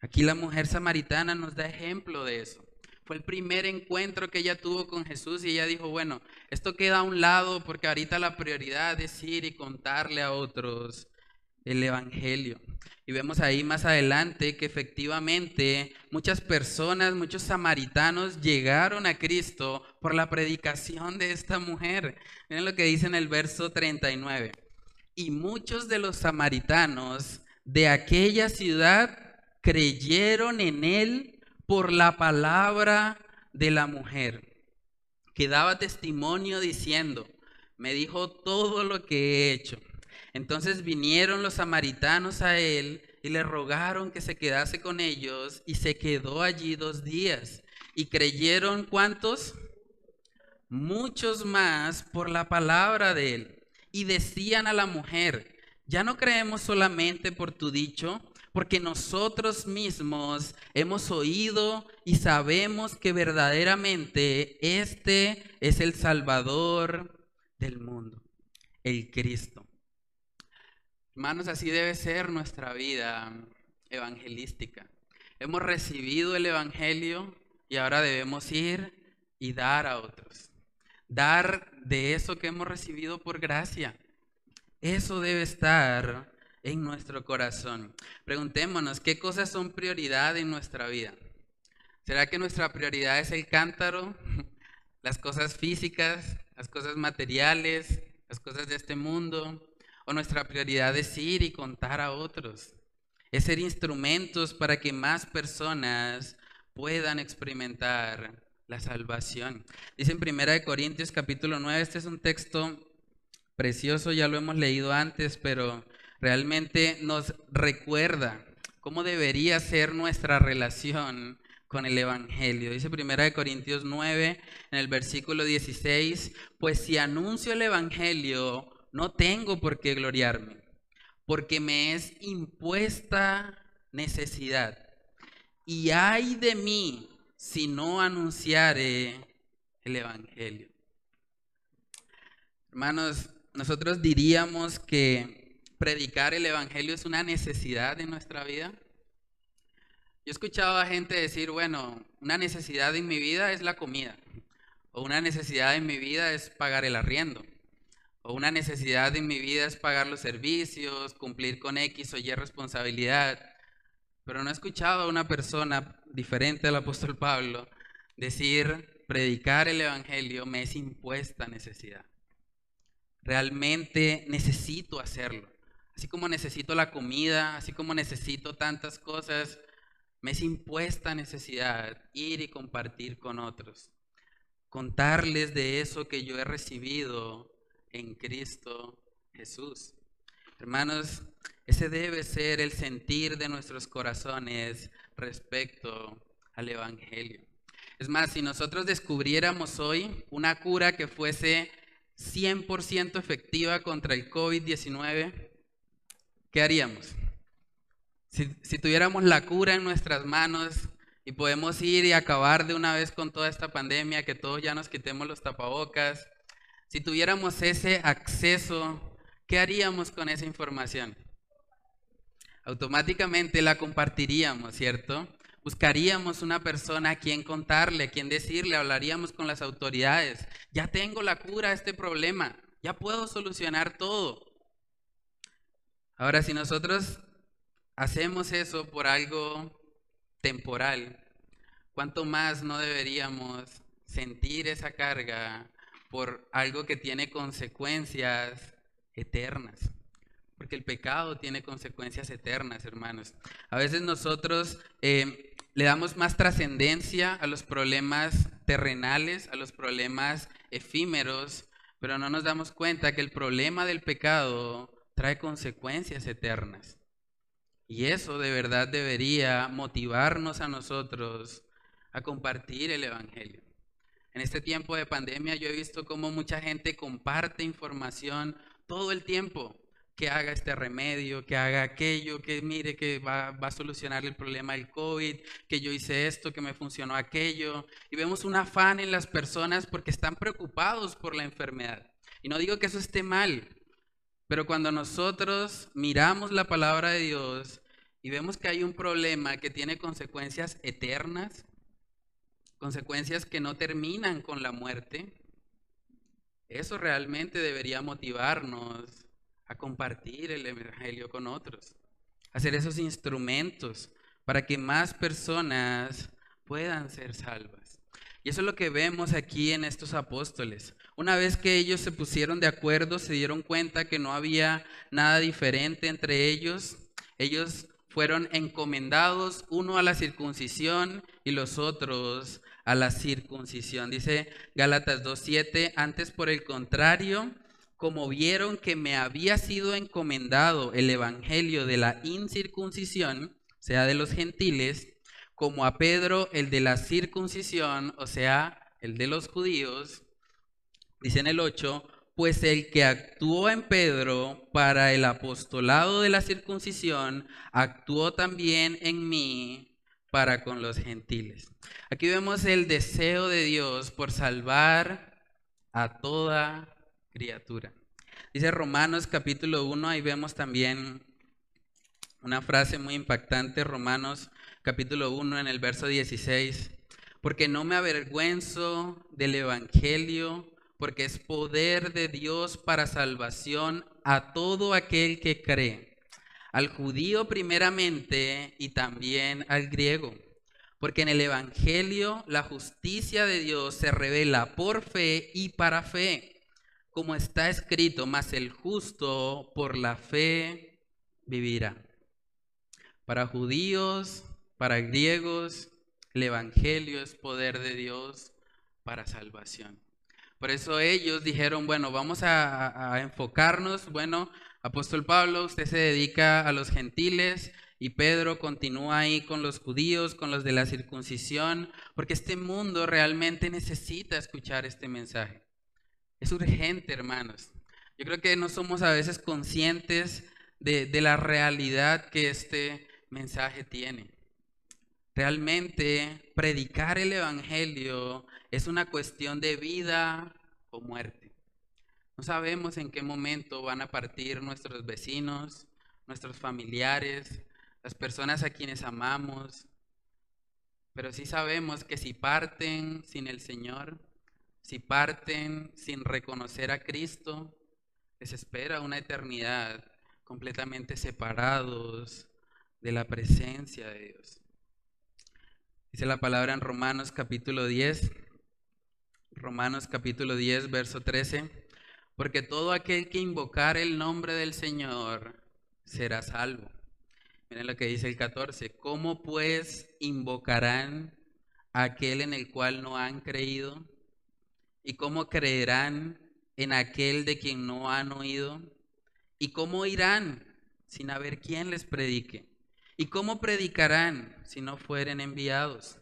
Aquí la mujer samaritana nos da ejemplo de eso. Fue el primer encuentro que ella tuvo con Jesús y ella dijo, bueno, esto queda a un lado porque ahorita la prioridad es ir y contarle a otros el Evangelio. Y vemos ahí más adelante que efectivamente muchas personas, muchos samaritanos llegaron a Cristo por la predicación de esta mujer. Miren lo que dice en el verso 39. Y muchos de los samaritanos de aquella ciudad creyeron en él por la palabra de la mujer, que daba testimonio diciendo, me dijo todo lo que he hecho. Entonces vinieron los samaritanos a él y le rogaron que se quedase con ellos y se quedó allí dos días. ¿Y creyeron cuántos? Muchos más por la palabra de él. Y decían a la mujer, ya no creemos solamente por tu dicho, porque nosotros mismos hemos oído y sabemos que verdaderamente este es el Salvador del mundo, el Cristo. Hermanos, así debe ser nuestra vida evangelística. Hemos recibido el Evangelio y ahora debemos ir y dar a otros. Dar de eso que hemos recibido por gracia. Eso debe estar en nuestro corazón. Preguntémonos, ¿qué cosas son prioridad en nuestra vida? ¿Será que nuestra prioridad es el cántaro, [laughs] las cosas físicas, las cosas materiales, las cosas de este mundo? ¿O nuestra prioridad es ir y contar a otros? Es ser instrumentos para que más personas puedan experimentar la salvación. Dice en 1 Corintios capítulo 9, este es un texto precioso, ya lo hemos leído antes, pero realmente nos recuerda cómo debería ser nuestra relación con el Evangelio. Dice 1 Corintios 9, en el versículo 16, pues si anuncio el Evangelio, no tengo por qué gloriarme, porque me es impuesta necesidad. Y hay de mí si no anunciare el Evangelio. Hermanos, nosotros diríamos que predicar el Evangelio es una necesidad en nuestra vida? Yo he escuchado a gente decir, bueno, una necesidad en mi vida es la comida, o una necesidad en mi vida es pagar el arriendo, o una necesidad en mi vida es pagar los servicios, cumplir con X o Y responsabilidad. Pero no he escuchado a una persona diferente al apóstol Pablo decir, predicar el Evangelio me es impuesta necesidad. Realmente necesito hacerlo. Así como necesito la comida, así como necesito tantas cosas, me es impuesta necesidad ir y compartir con otros. Contarles de eso que yo he recibido en Cristo Jesús. Hermanos, ese debe ser el sentir de nuestros corazones respecto al Evangelio. Es más, si nosotros descubriéramos hoy una cura que fuese 100% efectiva contra el COVID-19, ¿qué haríamos? Si, tuviéramos la cura en nuestras manos y podemos ir y acabar de una vez con toda esta pandemia, que todos ya nos quitemos los tapabocas, si tuviéramos ese acceso, ¿qué haríamos con esa información? Automáticamente la compartiríamos, ¿cierto? Buscaríamos una persona a quien contarle, a quien decirle, hablaríamos con las autoridades. Ya tengo la cura a este problema, ya puedo solucionar todo. Ahora, si nosotros hacemos eso por algo temporal, ¿cuánto más no deberíamos sentir esa carga por algo que tiene consecuencias eternas? Porque el pecado tiene consecuencias eternas, hermanos. A veces nosotros eh, le damos más trascendencia a los problemas terrenales, a los problemas efímeros, pero no nos damos cuenta que el problema del pecado trae consecuencias eternas. Y eso de verdad debería motivarnos a nosotros a compartir el Evangelio. En este tiempo de pandemia yo he visto cómo mucha gente comparte información todo el tiempo, que haga este remedio, que haga aquello, que mire que va, va, a solucionar el problema del COVID, que yo hice esto, que me funcionó aquello. Y vemos un afán en las personas porque están preocupados por la enfermedad. Y no digo que eso esté mal, pero cuando nosotros miramos la palabra de Dios y vemos que hay un problema que tiene consecuencias eternas, consecuencias que no terminan con la muerte, eso realmente debería motivarnos a compartir el Evangelio con otros, hacer esos instrumentos para que más personas puedan ser salvas. Y eso es lo que vemos aquí en estos apóstoles. Una vez que ellos se pusieron de acuerdo, se dieron cuenta que no había nada diferente entre ellos. Ellos fueron encomendados, uno a la circuncisión y los otros a la circuncisión. Dice Gálatas 2.7, antes por el contrario, como vieron que me había sido encomendado el evangelio de la incircuncisión, sea, de los gentiles, como a Pedro el de la circuncisión, o sea, el de los judíos, Dice en el 8, pues el que actuó en Pedro para el apostolado de la circuncisión, actuó también en mí para con los gentiles. Aquí vemos el deseo de Dios por salvar a toda criatura. Dice Romanos capítulo 1, ahí vemos también una frase muy impactante, Romanos capítulo 1 en el verso 16, porque no me avergüenzo del Evangelio, porque es poder de Dios para salvación a todo aquel que cree, al judío primeramente y también al griego. Porque en el Evangelio la justicia de Dios se revela por fe y para fe, como está escrito, mas el justo por la fe vivirá. Para judíos, para griegos, el Evangelio es poder de Dios para salvación. Por eso ellos dijeron, bueno, vamos a, enfocarnos, bueno, apóstol Pablo, usted se dedica a los gentiles y Pedro continúa ahí con los judíos, con los de la circuncisión, porque este mundo realmente necesita escuchar este mensaje. Es urgente, hermanos. Yo creo que no somos a veces conscientes de, la realidad que este mensaje tiene. Realmente predicar el Evangelio es una cuestión de vida o muerte. No sabemos en qué momento van a partir nuestros vecinos, nuestros familiares, las personas a quienes amamos, pero sí sabemos que si parten sin el Señor, si parten sin reconocer a Cristo, les espera una eternidad completamente separados de la presencia de Dios. Dice la palabra en Romanos capítulo 10, Romanos capítulo 10, verso 13, porque todo aquel que invocar el nombre del Señor será salvo. Miren lo que dice el 14, ¿cómo pues invocarán a aquel en el cual no han creído? ¿Y cómo creerán en aquel de quien no han oído? ¿Y cómo irán sin haber quien les predique? ¿Y cómo predicarán si no fueren enviados?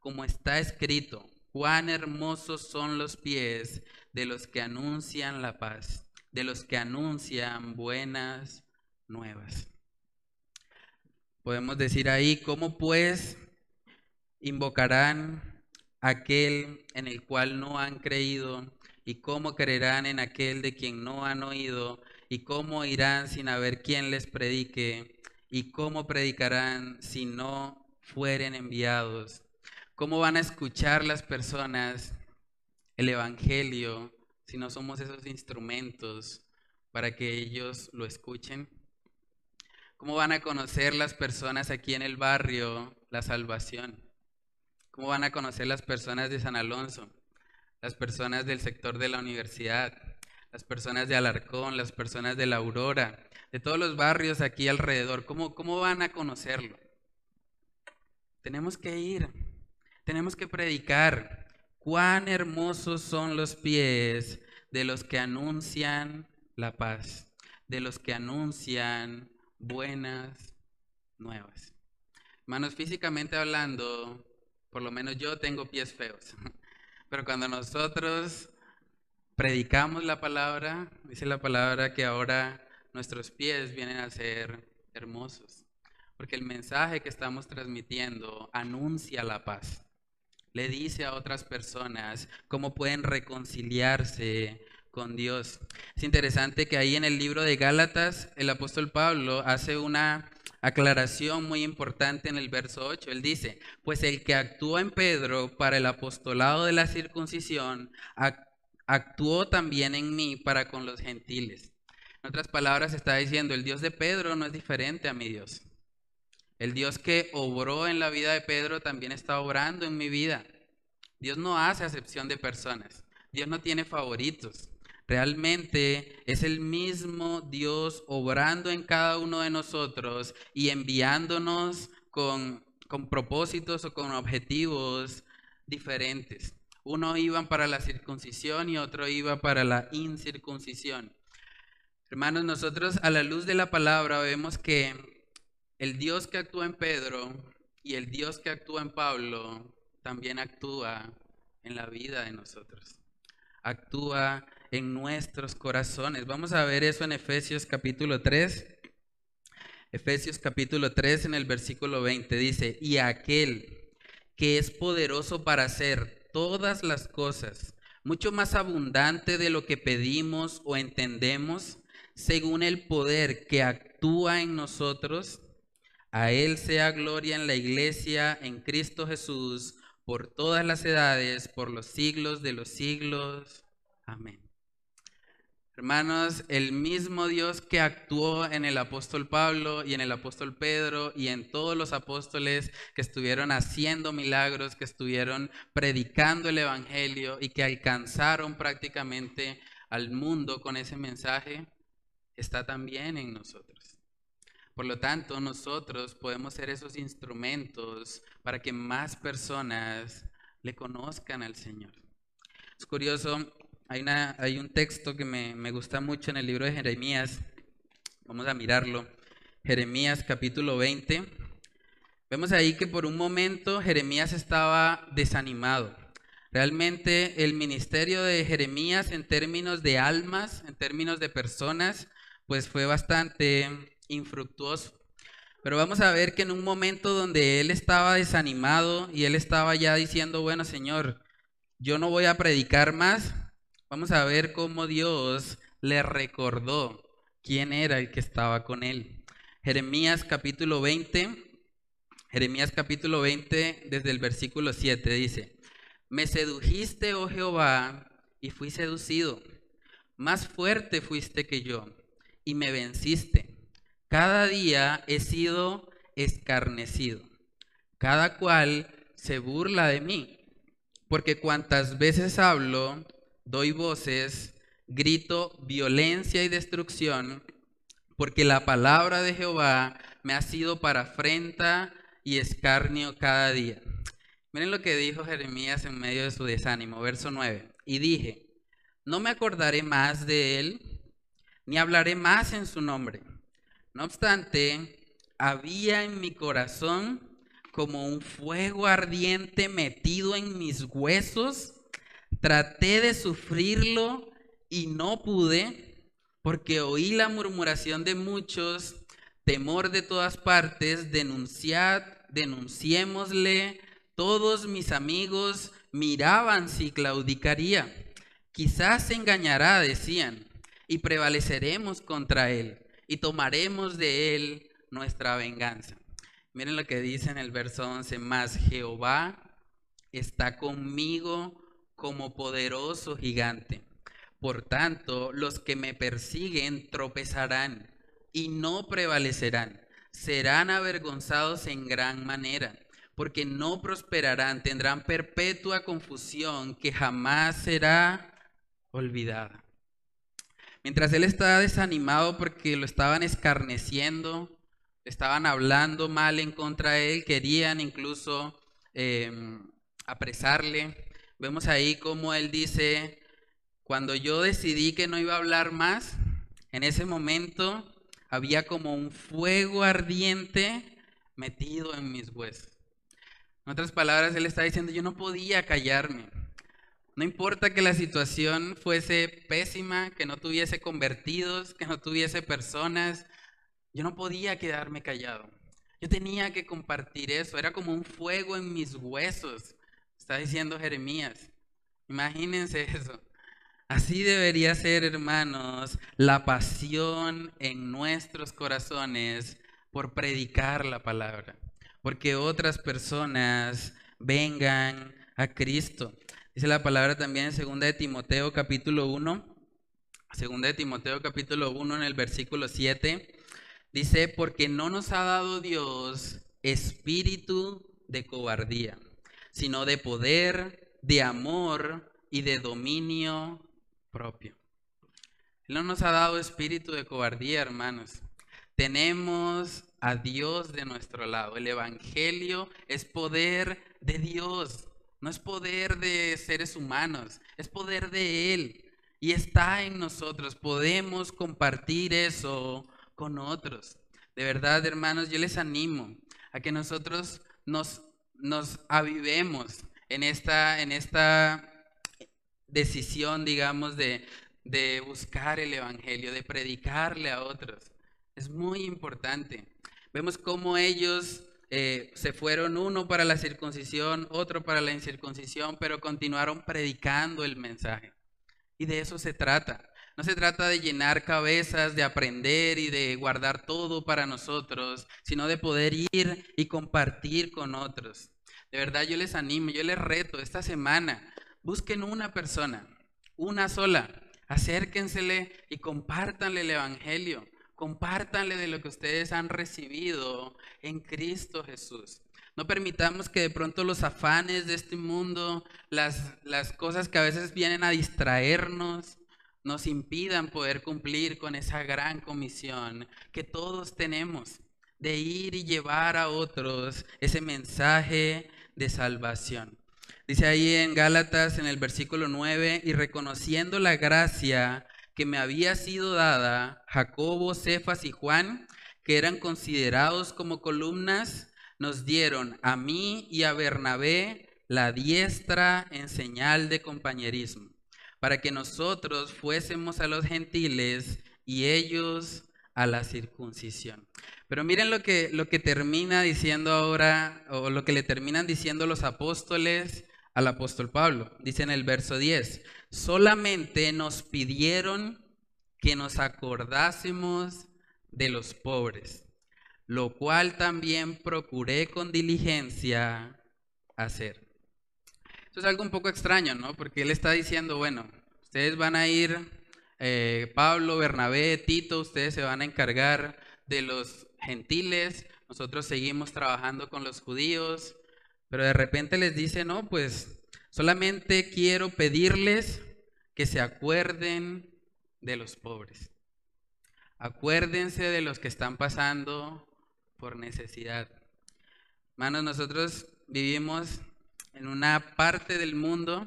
Como está escrito, cuán hermosos son los pies de los que anuncian la paz, de los que anuncian buenas nuevas. Podemos decir ahí, ¿cómo pues invocarán aquel en el cual no han creído? ¿Y cómo creerán en aquel de quien no han oído? ¿Y cómo irán sin haber quien les predique? ¿Y cómo predicarán si no fueren enviados? ¿Cómo van a escuchar las personas el Evangelio si no somos esos instrumentos para que ellos lo escuchen? ¿Cómo van a conocer las personas aquí en el barrio la salvación? ¿Cómo van a conocer las personas de San Alonso? Las personas del sector de la universidad, las personas de Alarcón, las personas de la Aurora, de todos los barrios aquí alrededor, ¿cómo, cómo van a conocerlo? Tenemos que ir, tenemos que predicar. Cuán hermosos son los pies de los que anuncian la paz, de los que anuncian buenas nuevas. Hermanos, físicamente hablando, por lo menos yo tengo pies feos, [laughs] pero cuando nosotros predicamos la palabra, dice la palabra que ahora nuestros pies vienen a ser hermosos, porque el mensaje que estamos transmitiendo anuncia la paz. Le dice a otras personas cómo pueden reconciliarse con Dios. Es interesante que ahí en el libro de Gálatas el apóstol Pablo hace una aclaración muy importante en el verso 8. Él dice, pues el que actúa en Pedro para el apostolado de la circuncisión, actuó también en mí para con los gentiles en otras palabras, está diciendo, el Dios de Pedro no es diferente a mi Dios. El Dios que obró en la vida de Pedro también está obrando en mi vida. Dios no hace acepción de personas. Dios no tiene favoritos. Realmente es el mismo Dios obrando en cada uno de nosotros y enviándonos con, con propósitos o con objetivos diferentes. Uno iba para la circuncisión y otro iba para la incircuncisión. Hermanos, nosotros a la luz de la palabra vemos que el Dios que actúa en Pedro y el Dios que actúa en Pablo también actúa en la vida de nosotros. Actúa en nuestros corazones. Vamos a ver eso en Efesios capítulo 3. Efesios capítulo 3 en el versículo 20 dice, y aquel que es poderoso para hacer todas las cosas, mucho más abundante de lo que pedimos o entendemos, según el poder que actúa en nosotros, a Él sea gloria en la iglesia, en Cristo Jesús, por todas las edades, por los siglos de los siglos. Amén. Hermanos, el mismo Dios que actuó en el apóstol Pablo y en el apóstol Pedro y en todos los apóstoles que estuvieron haciendo milagros, que estuvieron predicando el Evangelio y que alcanzaron prácticamente al mundo con ese mensaje, está también en nosotros. Por lo tanto, nosotros podemos ser esos instrumentos para que más personas le conozcan al Señor. Es curioso, hay, una, hay un texto que me, me gusta mucho en el libro de Jeremías. Vamos a mirarlo. Jeremías capítulo 20. Vemos ahí que por un momento Jeremías estaba desanimado. Realmente el ministerio de Jeremías en términos de almas, en términos de personas, pues fue bastante infructuoso. Pero vamos a ver que en un momento donde él estaba desanimado y él estaba ya diciendo, bueno Señor, yo no voy a predicar más, vamos a ver cómo Dios le recordó quién era el que estaba con él. Jeremías capítulo 20, Jeremías capítulo 20 desde el versículo 7 dice, me sedujiste, oh Jehová, y fui seducido, más fuerte fuiste que yo, y me venciste cada día he sido escarnecido. Cada cual se burla de mí. Porque cuantas veces hablo, doy voces, grito violencia y destrucción, porque la palabra de Jehová me ha sido para afrenta y escarnio cada día. Miren lo que dijo Jeremías en medio de su desánimo, verso 9. Y dije, no me acordaré más de él, ni hablaré más en su nombre no obstante, había en mi corazón como un fuego ardiente metido en mis huesos. Traté de sufrirlo y no pude, porque oí la murmuración de muchos, temor de todas partes, denunciad, denunciémosle. Todos mis amigos miraban si claudicaría. Quizás se engañará, decían, y prevaleceremos contra él y tomaremos de él nuestra venganza. Miren lo que dice en el verso 11, más Jehová está conmigo como poderoso gigante. Por tanto, los que me persiguen tropezarán y no prevalecerán. Serán avergonzados en gran manera, porque no prosperarán, tendrán perpetua confusión que jamás será olvidada. Mientras él estaba desanimado porque lo estaban escarneciendo, estaban hablando mal en contra de él, querían incluso em, apresarle. Vemos ahí como él dice, cuando yo decidí que no iba a hablar más, en ese momento había como un fuego ardiente metido en mis huesos. En otras palabras, él está diciendo, yo no podía callarme. No importa que la situación fuese pésima, que no tuviese convertidos, que no tuviese personas, yo no podía quedarme callado. Yo tenía que compartir eso, era como un fuego en mis huesos, está diciendo Jeremías. Imagínense [laughs] eso. Así debería ser, hermanos, la pasión en nuestros corazones por predicar la palabra, porque otras personas vengan a Cristo. Dice la palabra también en 2 de Timoteo capítulo 1, 2 de Timoteo capítulo 1 en el versículo 7, dice, porque no nos ha dado Dios espíritu de cobardía, sino de poder, de amor y de dominio propio. Él no nos ha dado espíritu de cobardía, hermanos. Tenemos a Dios de nuestro lado. El Evangelio es poder de Dios. No es poder de seres humanos, es poder de Él. Y está en nosotros. Podemos compartir eso con otros. De verdad, hermanos, yo les animo a que nosotros nos, nos avivemos en esta, en esta decisión, digamos, de de buscar el Evangelio, de predicarle a otros. Es muy importante. Vemos cómo ellos eh, se fueron uno para la circuncisión, otro para la incircuncisión, pero continuaron predicando el mensaje. Y de eso se trata. No se trata de llenar cabezas, de aprender y de guardar todo para nosotros, sino de poder ir y compartir con otros. De verdad yo les animo, yo les reto esta semana, busquen una persona, una sola, acérquensele y compártanle el Evangelio, compártanle de lo que ustedes han recibido en Cristo Jesús. No permitamos que de pronto los afanes de este mundo, las, las cosas que a veces vienen a distraernos, nos impidan poder cumplir con esa gran comisión que todos tenemos de ir y llevar a otros ese mensaje de salvación. Dice ahí en Gálatas en el versículo 9, y reconociendo la gracia que me había sido dada, Jacobo, Cefas y Juan, que eran considerados como columnas, nos dieron a mí y a Bernabé la diestra en señal de compañerismo, para que nosotros fuésemos a los gentiles y ellos a la circuncisión. Pero miren lo que, lo que termina diciendo ahora, o lo que le terminan diciendo los apóstoles al apóstol Pablo. Dice en el verso 10, solamente nos pidieron que nos acordásemos de los pobres, lo cual también procuré con diligencia hacer. Eso es algo un poco extraño, ¿no? Porque él está diciendo, bueno, ustedes van a ir eh, Pablo, Bernabé, Tito, ustedes se van a encargar de los gentiles, nosotros seguimos trabajando con los judíos, pero de repente les dice, no, pues solamente quiero pedirles que se acuerden de los pobres. Acuérdense de los que están pasando por necesidad. Hermanos, nosotros vivimos en una parte del mundo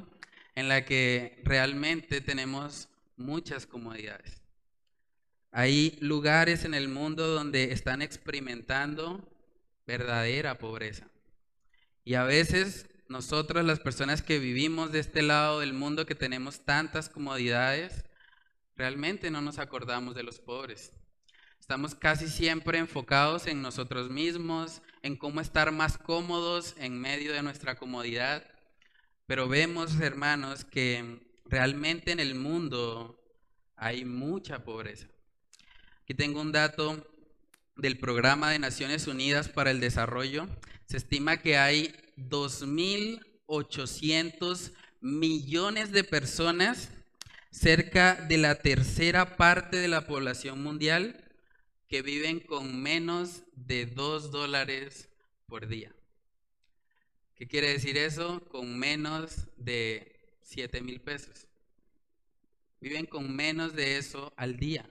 en la que realmente tenemos muchas comodidades. Hay lugares en el mundo donde están experimentando verdadera pobreza. Y a veces nosotros, las personas que vivimos de este lado del mundo, que tenemos tantas comodidades, realmente no nos acordamos de los pobres. Estamos casi siempre enfocados en nosotros mismos, en cómo estar más cómodos en medio de nuestra comodidad. Pero vemos, hermanos, que realmente en el mundo hay mucha pobreza. Aquí tengo un dato del Programa de Naciones Unidas para el Desarrollo. Se estima que hay 2.800 millones de personas, cerca de la tercera parte de la población mundial, que viven con menos de 2 dólares por día. ¿Qué quiere decir eso? Con menos de 7 mil pesos. Viven con menos de eso al día.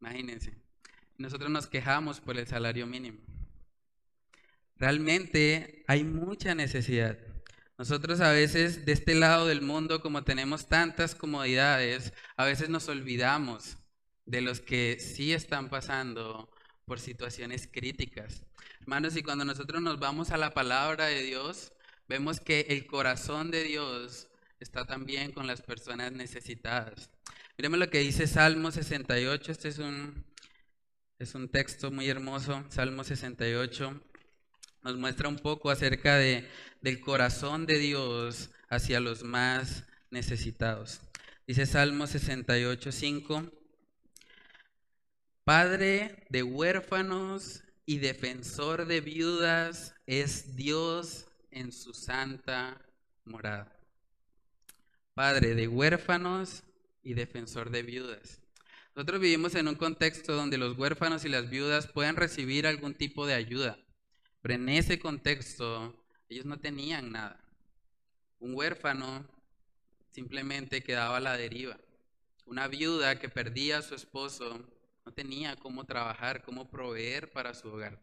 Imagínense. Nosotros nos quejamos por el salario mínimo. Realmente hay mucha necesidad. Nosotros a veces de este lado del mundo, como tenemos tantas comodidades, a veces nos olvidamos de los que sí están pasando por situaciones críticas. Hermanos, y cuando nosotros nos vamos a la palabra de Dios, vemos que el corazón de Dios está también con las personas necesitadas. Miremos lo que dice Salmo 68, este es un, es un texto muy hermoso, Salmo 68 nos muestra un poco acerca de, del corazón de Dios hacia los más necesitados. Dice Salmo 68, 5, Padre de huérfanos y defensor de viudas es Dios en su santa morada. Padre de huérfanos y defensor de viudas. Nosotros vivimos en un contexto donde los huérfanos y las viudas pueden recibir algún tipo de ayuda, pero en ese contexto ellos no tenían nada. Un huérfano simplemente quedaba a la deriva. Una viuda que perdía a su esposo no tenía cómo trabajar, cómo proveer para su hogar.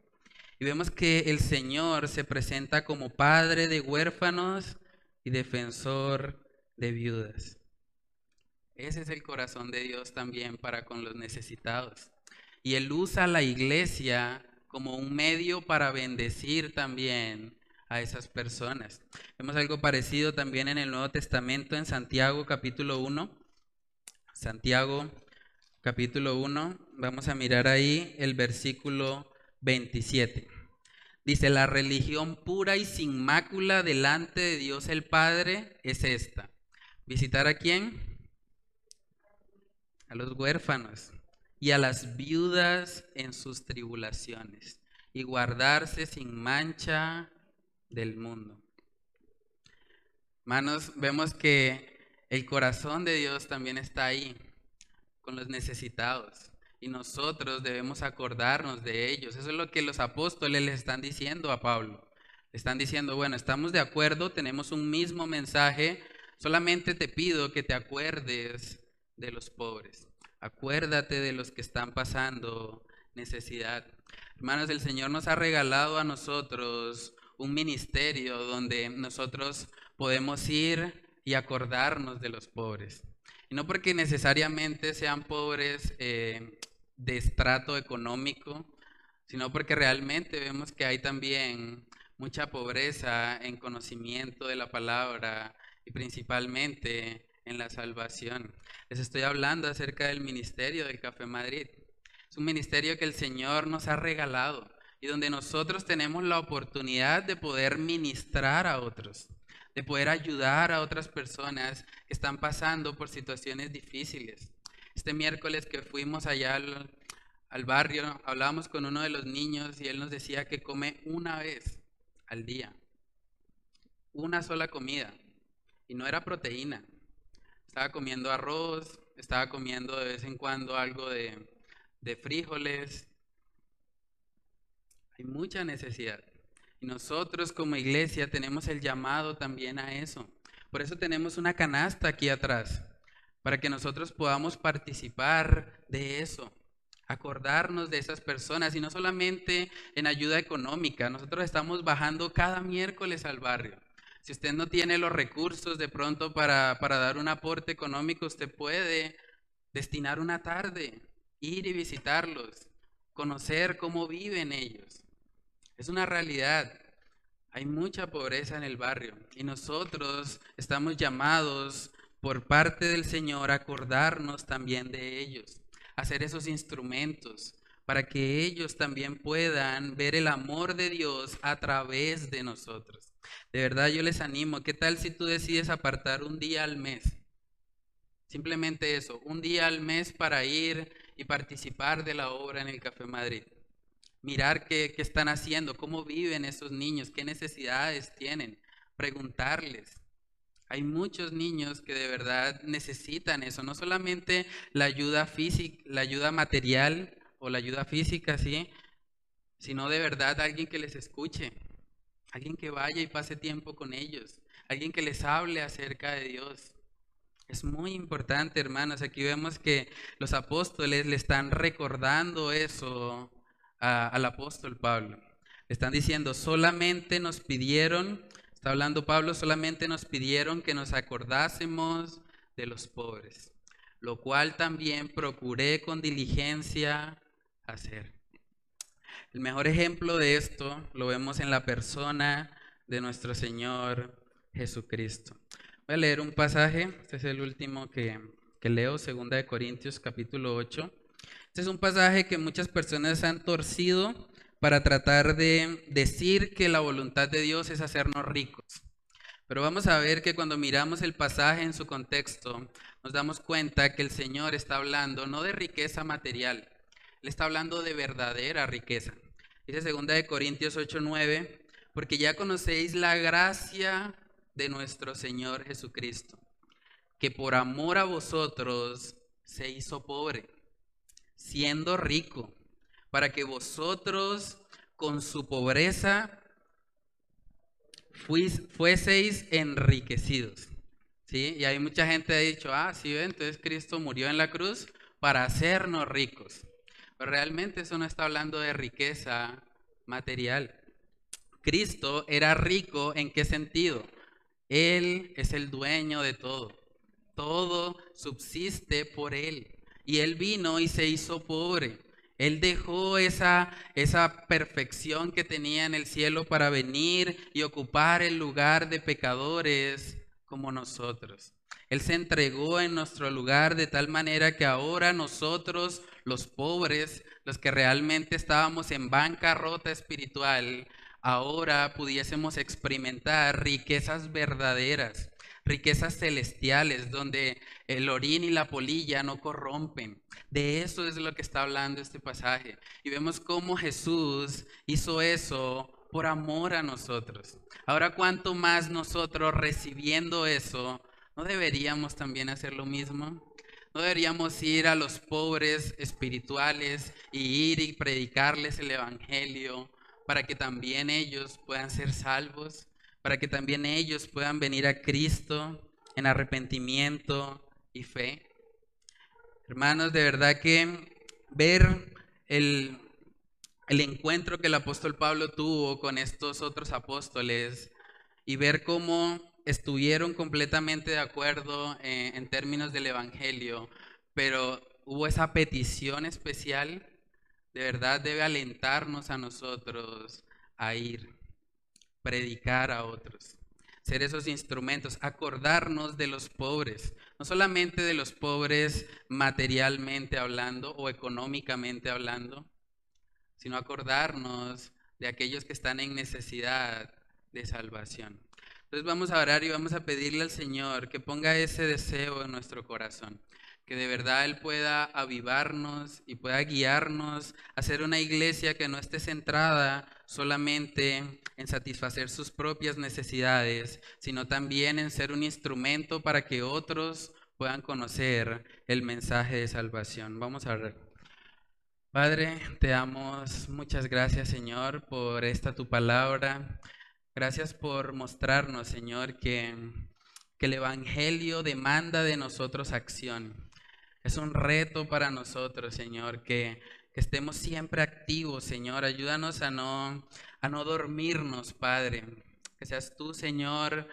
Y vemos que el Señor se presenta como padre de huérfanos y defensor de viudas. Ese es el corazón de Dios también para con los necesitados. Y Él usa la iglesia como un medio para bendecir también a esas personas. Vemos algo parecido también en el Nuevo Testamento, en Santiago capítulo 1, Santiago capítulo 1, vamos a mirar ahí el versículo 27. Dice, la religión pura y sin mácula delante de Dios el Padre es esta. ¿Visitar a quién? A los huérfanos y a las viudas en sus tribulaciones y guardarse sin mancha del mundo. Hermanos, vemos que el corazón de Dios también está ahí, con los necesitados. Y nosotros debemos acordarnos de ellos. Eso es lo que los apóstoles le están diciendo a Pablo. Le están diciendo, bueno, estamos de acuerdo, tenemos un mismo mensaje, solamente te pido que te acuerdes de los pobres. Acuérdate de los que están pasando necesidad. Hermanos, el Señor nos ha regalado a nosotros un ministerio donde nosotros podemos ir y acordarnos de los pobres. Y no porque necesariamente sean pobres eh, de estrato económico, sino porque realmente vemos que hay también mucha pobreza en conocimiento de la palabra y principalmente en la salvación. Les estoy hablando acerca del ministerio del Café Madrid. Es un ministerio que el Señor nos ha regalado y donde nosotros tenemos la oportunidad de poder ministrar a otros, de poder ayudar a otras personas que están pasando por situaciones difíciles. Este miércoles que fuimos allá al, barrio, hablábamos con uno de los niños y él nos decía que come una vez al día, una sola comida, y no era proteína. Estaba comiendo arroz, estaba comiendo de vez en cuando algo de frijoles, hay mucha necesidad. Y nosotros como iglesia tenemos el llamado también a eso. Por eso tenemos una canasta aquí atrás, para que nosotros podamos participar de eso, acordarnos de esas personas y no solamente en ayuda económica. Nosotros estamos bajando cada miércoles al barrio. Si usted no tiene los recursos de pronto para, para dar un aporte económico, usted puede destinar una tarde, ir y visitarlos, conocer cómo viven ellos. Es una realidad. Hay mucha pobreza en el barrio y nosotros estamos llamados por parte del Señor acordarnos también de ellos, hacer esos instrumentos para que ellos también puedan ver el amor de Dios a través de nosotros. De verdad yo les animo, ¿qué tal si tú decides apartar un día al mes? Simplemente eso, un día al mes para ir y participar de la obra en el Café Madrid mirar qué, están haciendo, cómo viven esos niños, qué necesidades tienen, preguntarles. Hay muchos niños que de verdad necesitan eso, no solamente la ayuda física, la ayuda material o la ayuda física, sí, sino de verdad alguien que les escuche, alguien que vaya y pase tiempo con ellos, alguien que les hable acerca de Dios. Es muy importante, hermanos. Aquí vemos que los apóstoles le están recordando eso al apóstol Pablo. Le están diciendo, solamente nos pidieron, está hablando Pablo, solamente nos pidieron que nos acordásemos de los pobres, lo cual también procuré con diligencia hacer. El mejor ejemplo de esto lo vemos en la persona de nuestro Señor Jesucristo. Voy a leer un pasaje, este es el último que, que leo, segunda de Corintios capítulo 8. Este es un pasaje que muchas personas han torcido para tratar de decir que la voluntad de Dios es hacernos ricos. Pero vamos a ver que cuando miramos el pasaje en su contexto, nos damos cuenta que el Señor está hablando no de riqueza material, Él está hablando de verdadera riqueza. Dice 2 de Corintios 8:9, porque ya conocéis la gracia de nuestro Señor Jesucristo, que por amor a vosotros se hizo pobre siendo rico, para que vosotros con su pobreza fueseis enriquecidos. ¿Sí? Y hay mucha gente que ha dicho, ah, sí, entonces Cristo murió en la cruz para hacernos ricos. Pero realmente eso no está hablando de riqueza material. Cristo era rico en qué sentido? Él es el dueño de todo. Todo subsiste por Él. Y Él vino y se hizo pobre. Él dejó esa, esa perfección que tenía en el cielo para venir y ocupar el lugar de pecadores como nosotros. Él se entregó en nuestro lugar de tal manera que ahora nosotros, los pobres, los que realmente estábamos en bancarrota espiritual, ahora pudiésemos experimentar riquezas verdaderas, riquezas celestiales, donde el orín y la polilla no corrompen. De eso es lo que está hablando este pasaje. Y vemos cómo Jesús hizo eso por amor a nosotros. Ahora, ¿cuánto más nosotros recibiendo eso, no deberíamos también hacer lo mismo? ¿No deberíamos ir a los pobres espirituales y ir y predicarles el Evangelio para que también ellos puedan ser salvos? Para que también ellos puedan venir a Cristo en arrepentimiento y fe. Hermanos, de verdad que ver el, el encuentro que el apóstol Pablo tuvo con estos otros apóstoles y ver cómo estuvieron completamente de acuerdo en, en términos del Evangelio, pero hubo esa petición especial, de verdad debe alentarnos a nosotros a ir, predicar a otros, ser esos instrumentos, acordarnos de los pobres, no solamente de los pobres materialmente hablando o económicamente hablando, sino acordarnos de aquellos que están en necesidad de salvación. Entonces vamos a orar y vamos a pedirle al Señor que ponga ese deseo en nuestro corazón, que de verdad Él pueda avivarnos y pueda guiarnos a ser una iglesia que no esté centrada solamente en satisfacer sus propias necesidades, sino también en ser un instrumento para que otros puedan conocer el mensaje de salvación. Vamos a orar. Padre, te damos muchas gracias, Señor, por esta tu palabra. Gracias por mostrarnos, Señor, que, que el Evangelio demanda de nosotros acción. Es un reto para nosotros, Señor, que, que estemos siempre activos, Señor. Ayúdanos a no, a no dormirnos, Padre. Que seas tú, Señor,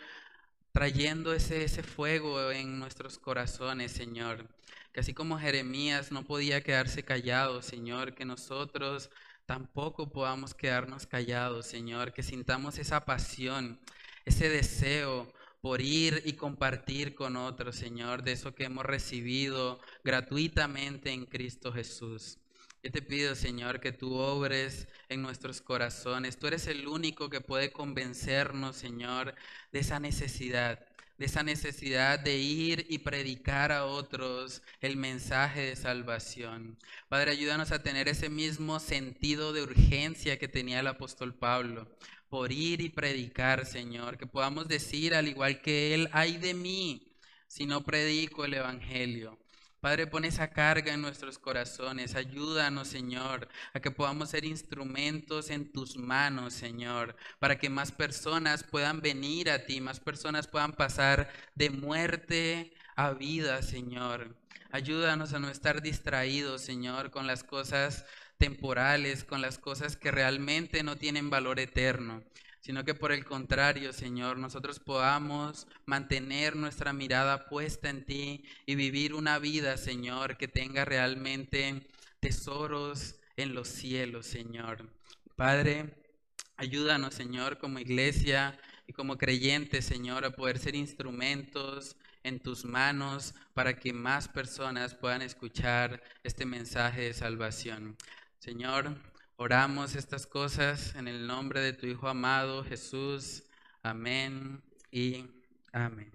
trayendo ese, ese fuego en nuestros corazones, Señor que así como Jeremías no podía quedarse callado, Señor, que nosotros tampoco podamos quedarnos callados, Señor, que sintamos esa pasión, ese deseo por ir y compartir con otros, Señor, de eso que hemos recibido gratuitamente en Cristo Jesús. Yo te pido, Señor, que tú obres en nuestros corazones. Tú eres el único que puede convencernos, Señor, de esa necesidad de esa necesidad de ir y predicar a otros el mensaje de salvación. Padre, ayúdanos a tener ese mismo sentido de urgencia que tenía el apóstol Pablo por ir y predicar, Señor, que podamos decir al igual que él, ay de mí si no predico el Evangelio. Padre, pon esa carga en nuestros corazones. Ayúdanos, Señor, a que podamos ser instrumentos en tus manos, Señor, para que más personas puedan venir a ti, más personas puedan pasar de muerte a vida, Señor. Ayúdanos a no estar distraídos, Señor, con las cosas temporales, con las cosas que realmente no tienen valor eterno sino que por el contrario, Señor, nosotros podamos mantener nuestra mirada puesta en ti y vivir una vida, Señor, que tenga realmente tesoros en los cielos, Señor. Padre, ayúdanos, Señor, como iglesia y como creyentes, Señor, a poder ser instrumentos en tus manos para que más personas puedan escuchar este mensaje de salvación. Señor, Oramos estas cosas en el nombre de tu Hijo amado Jesús. Amén y amén.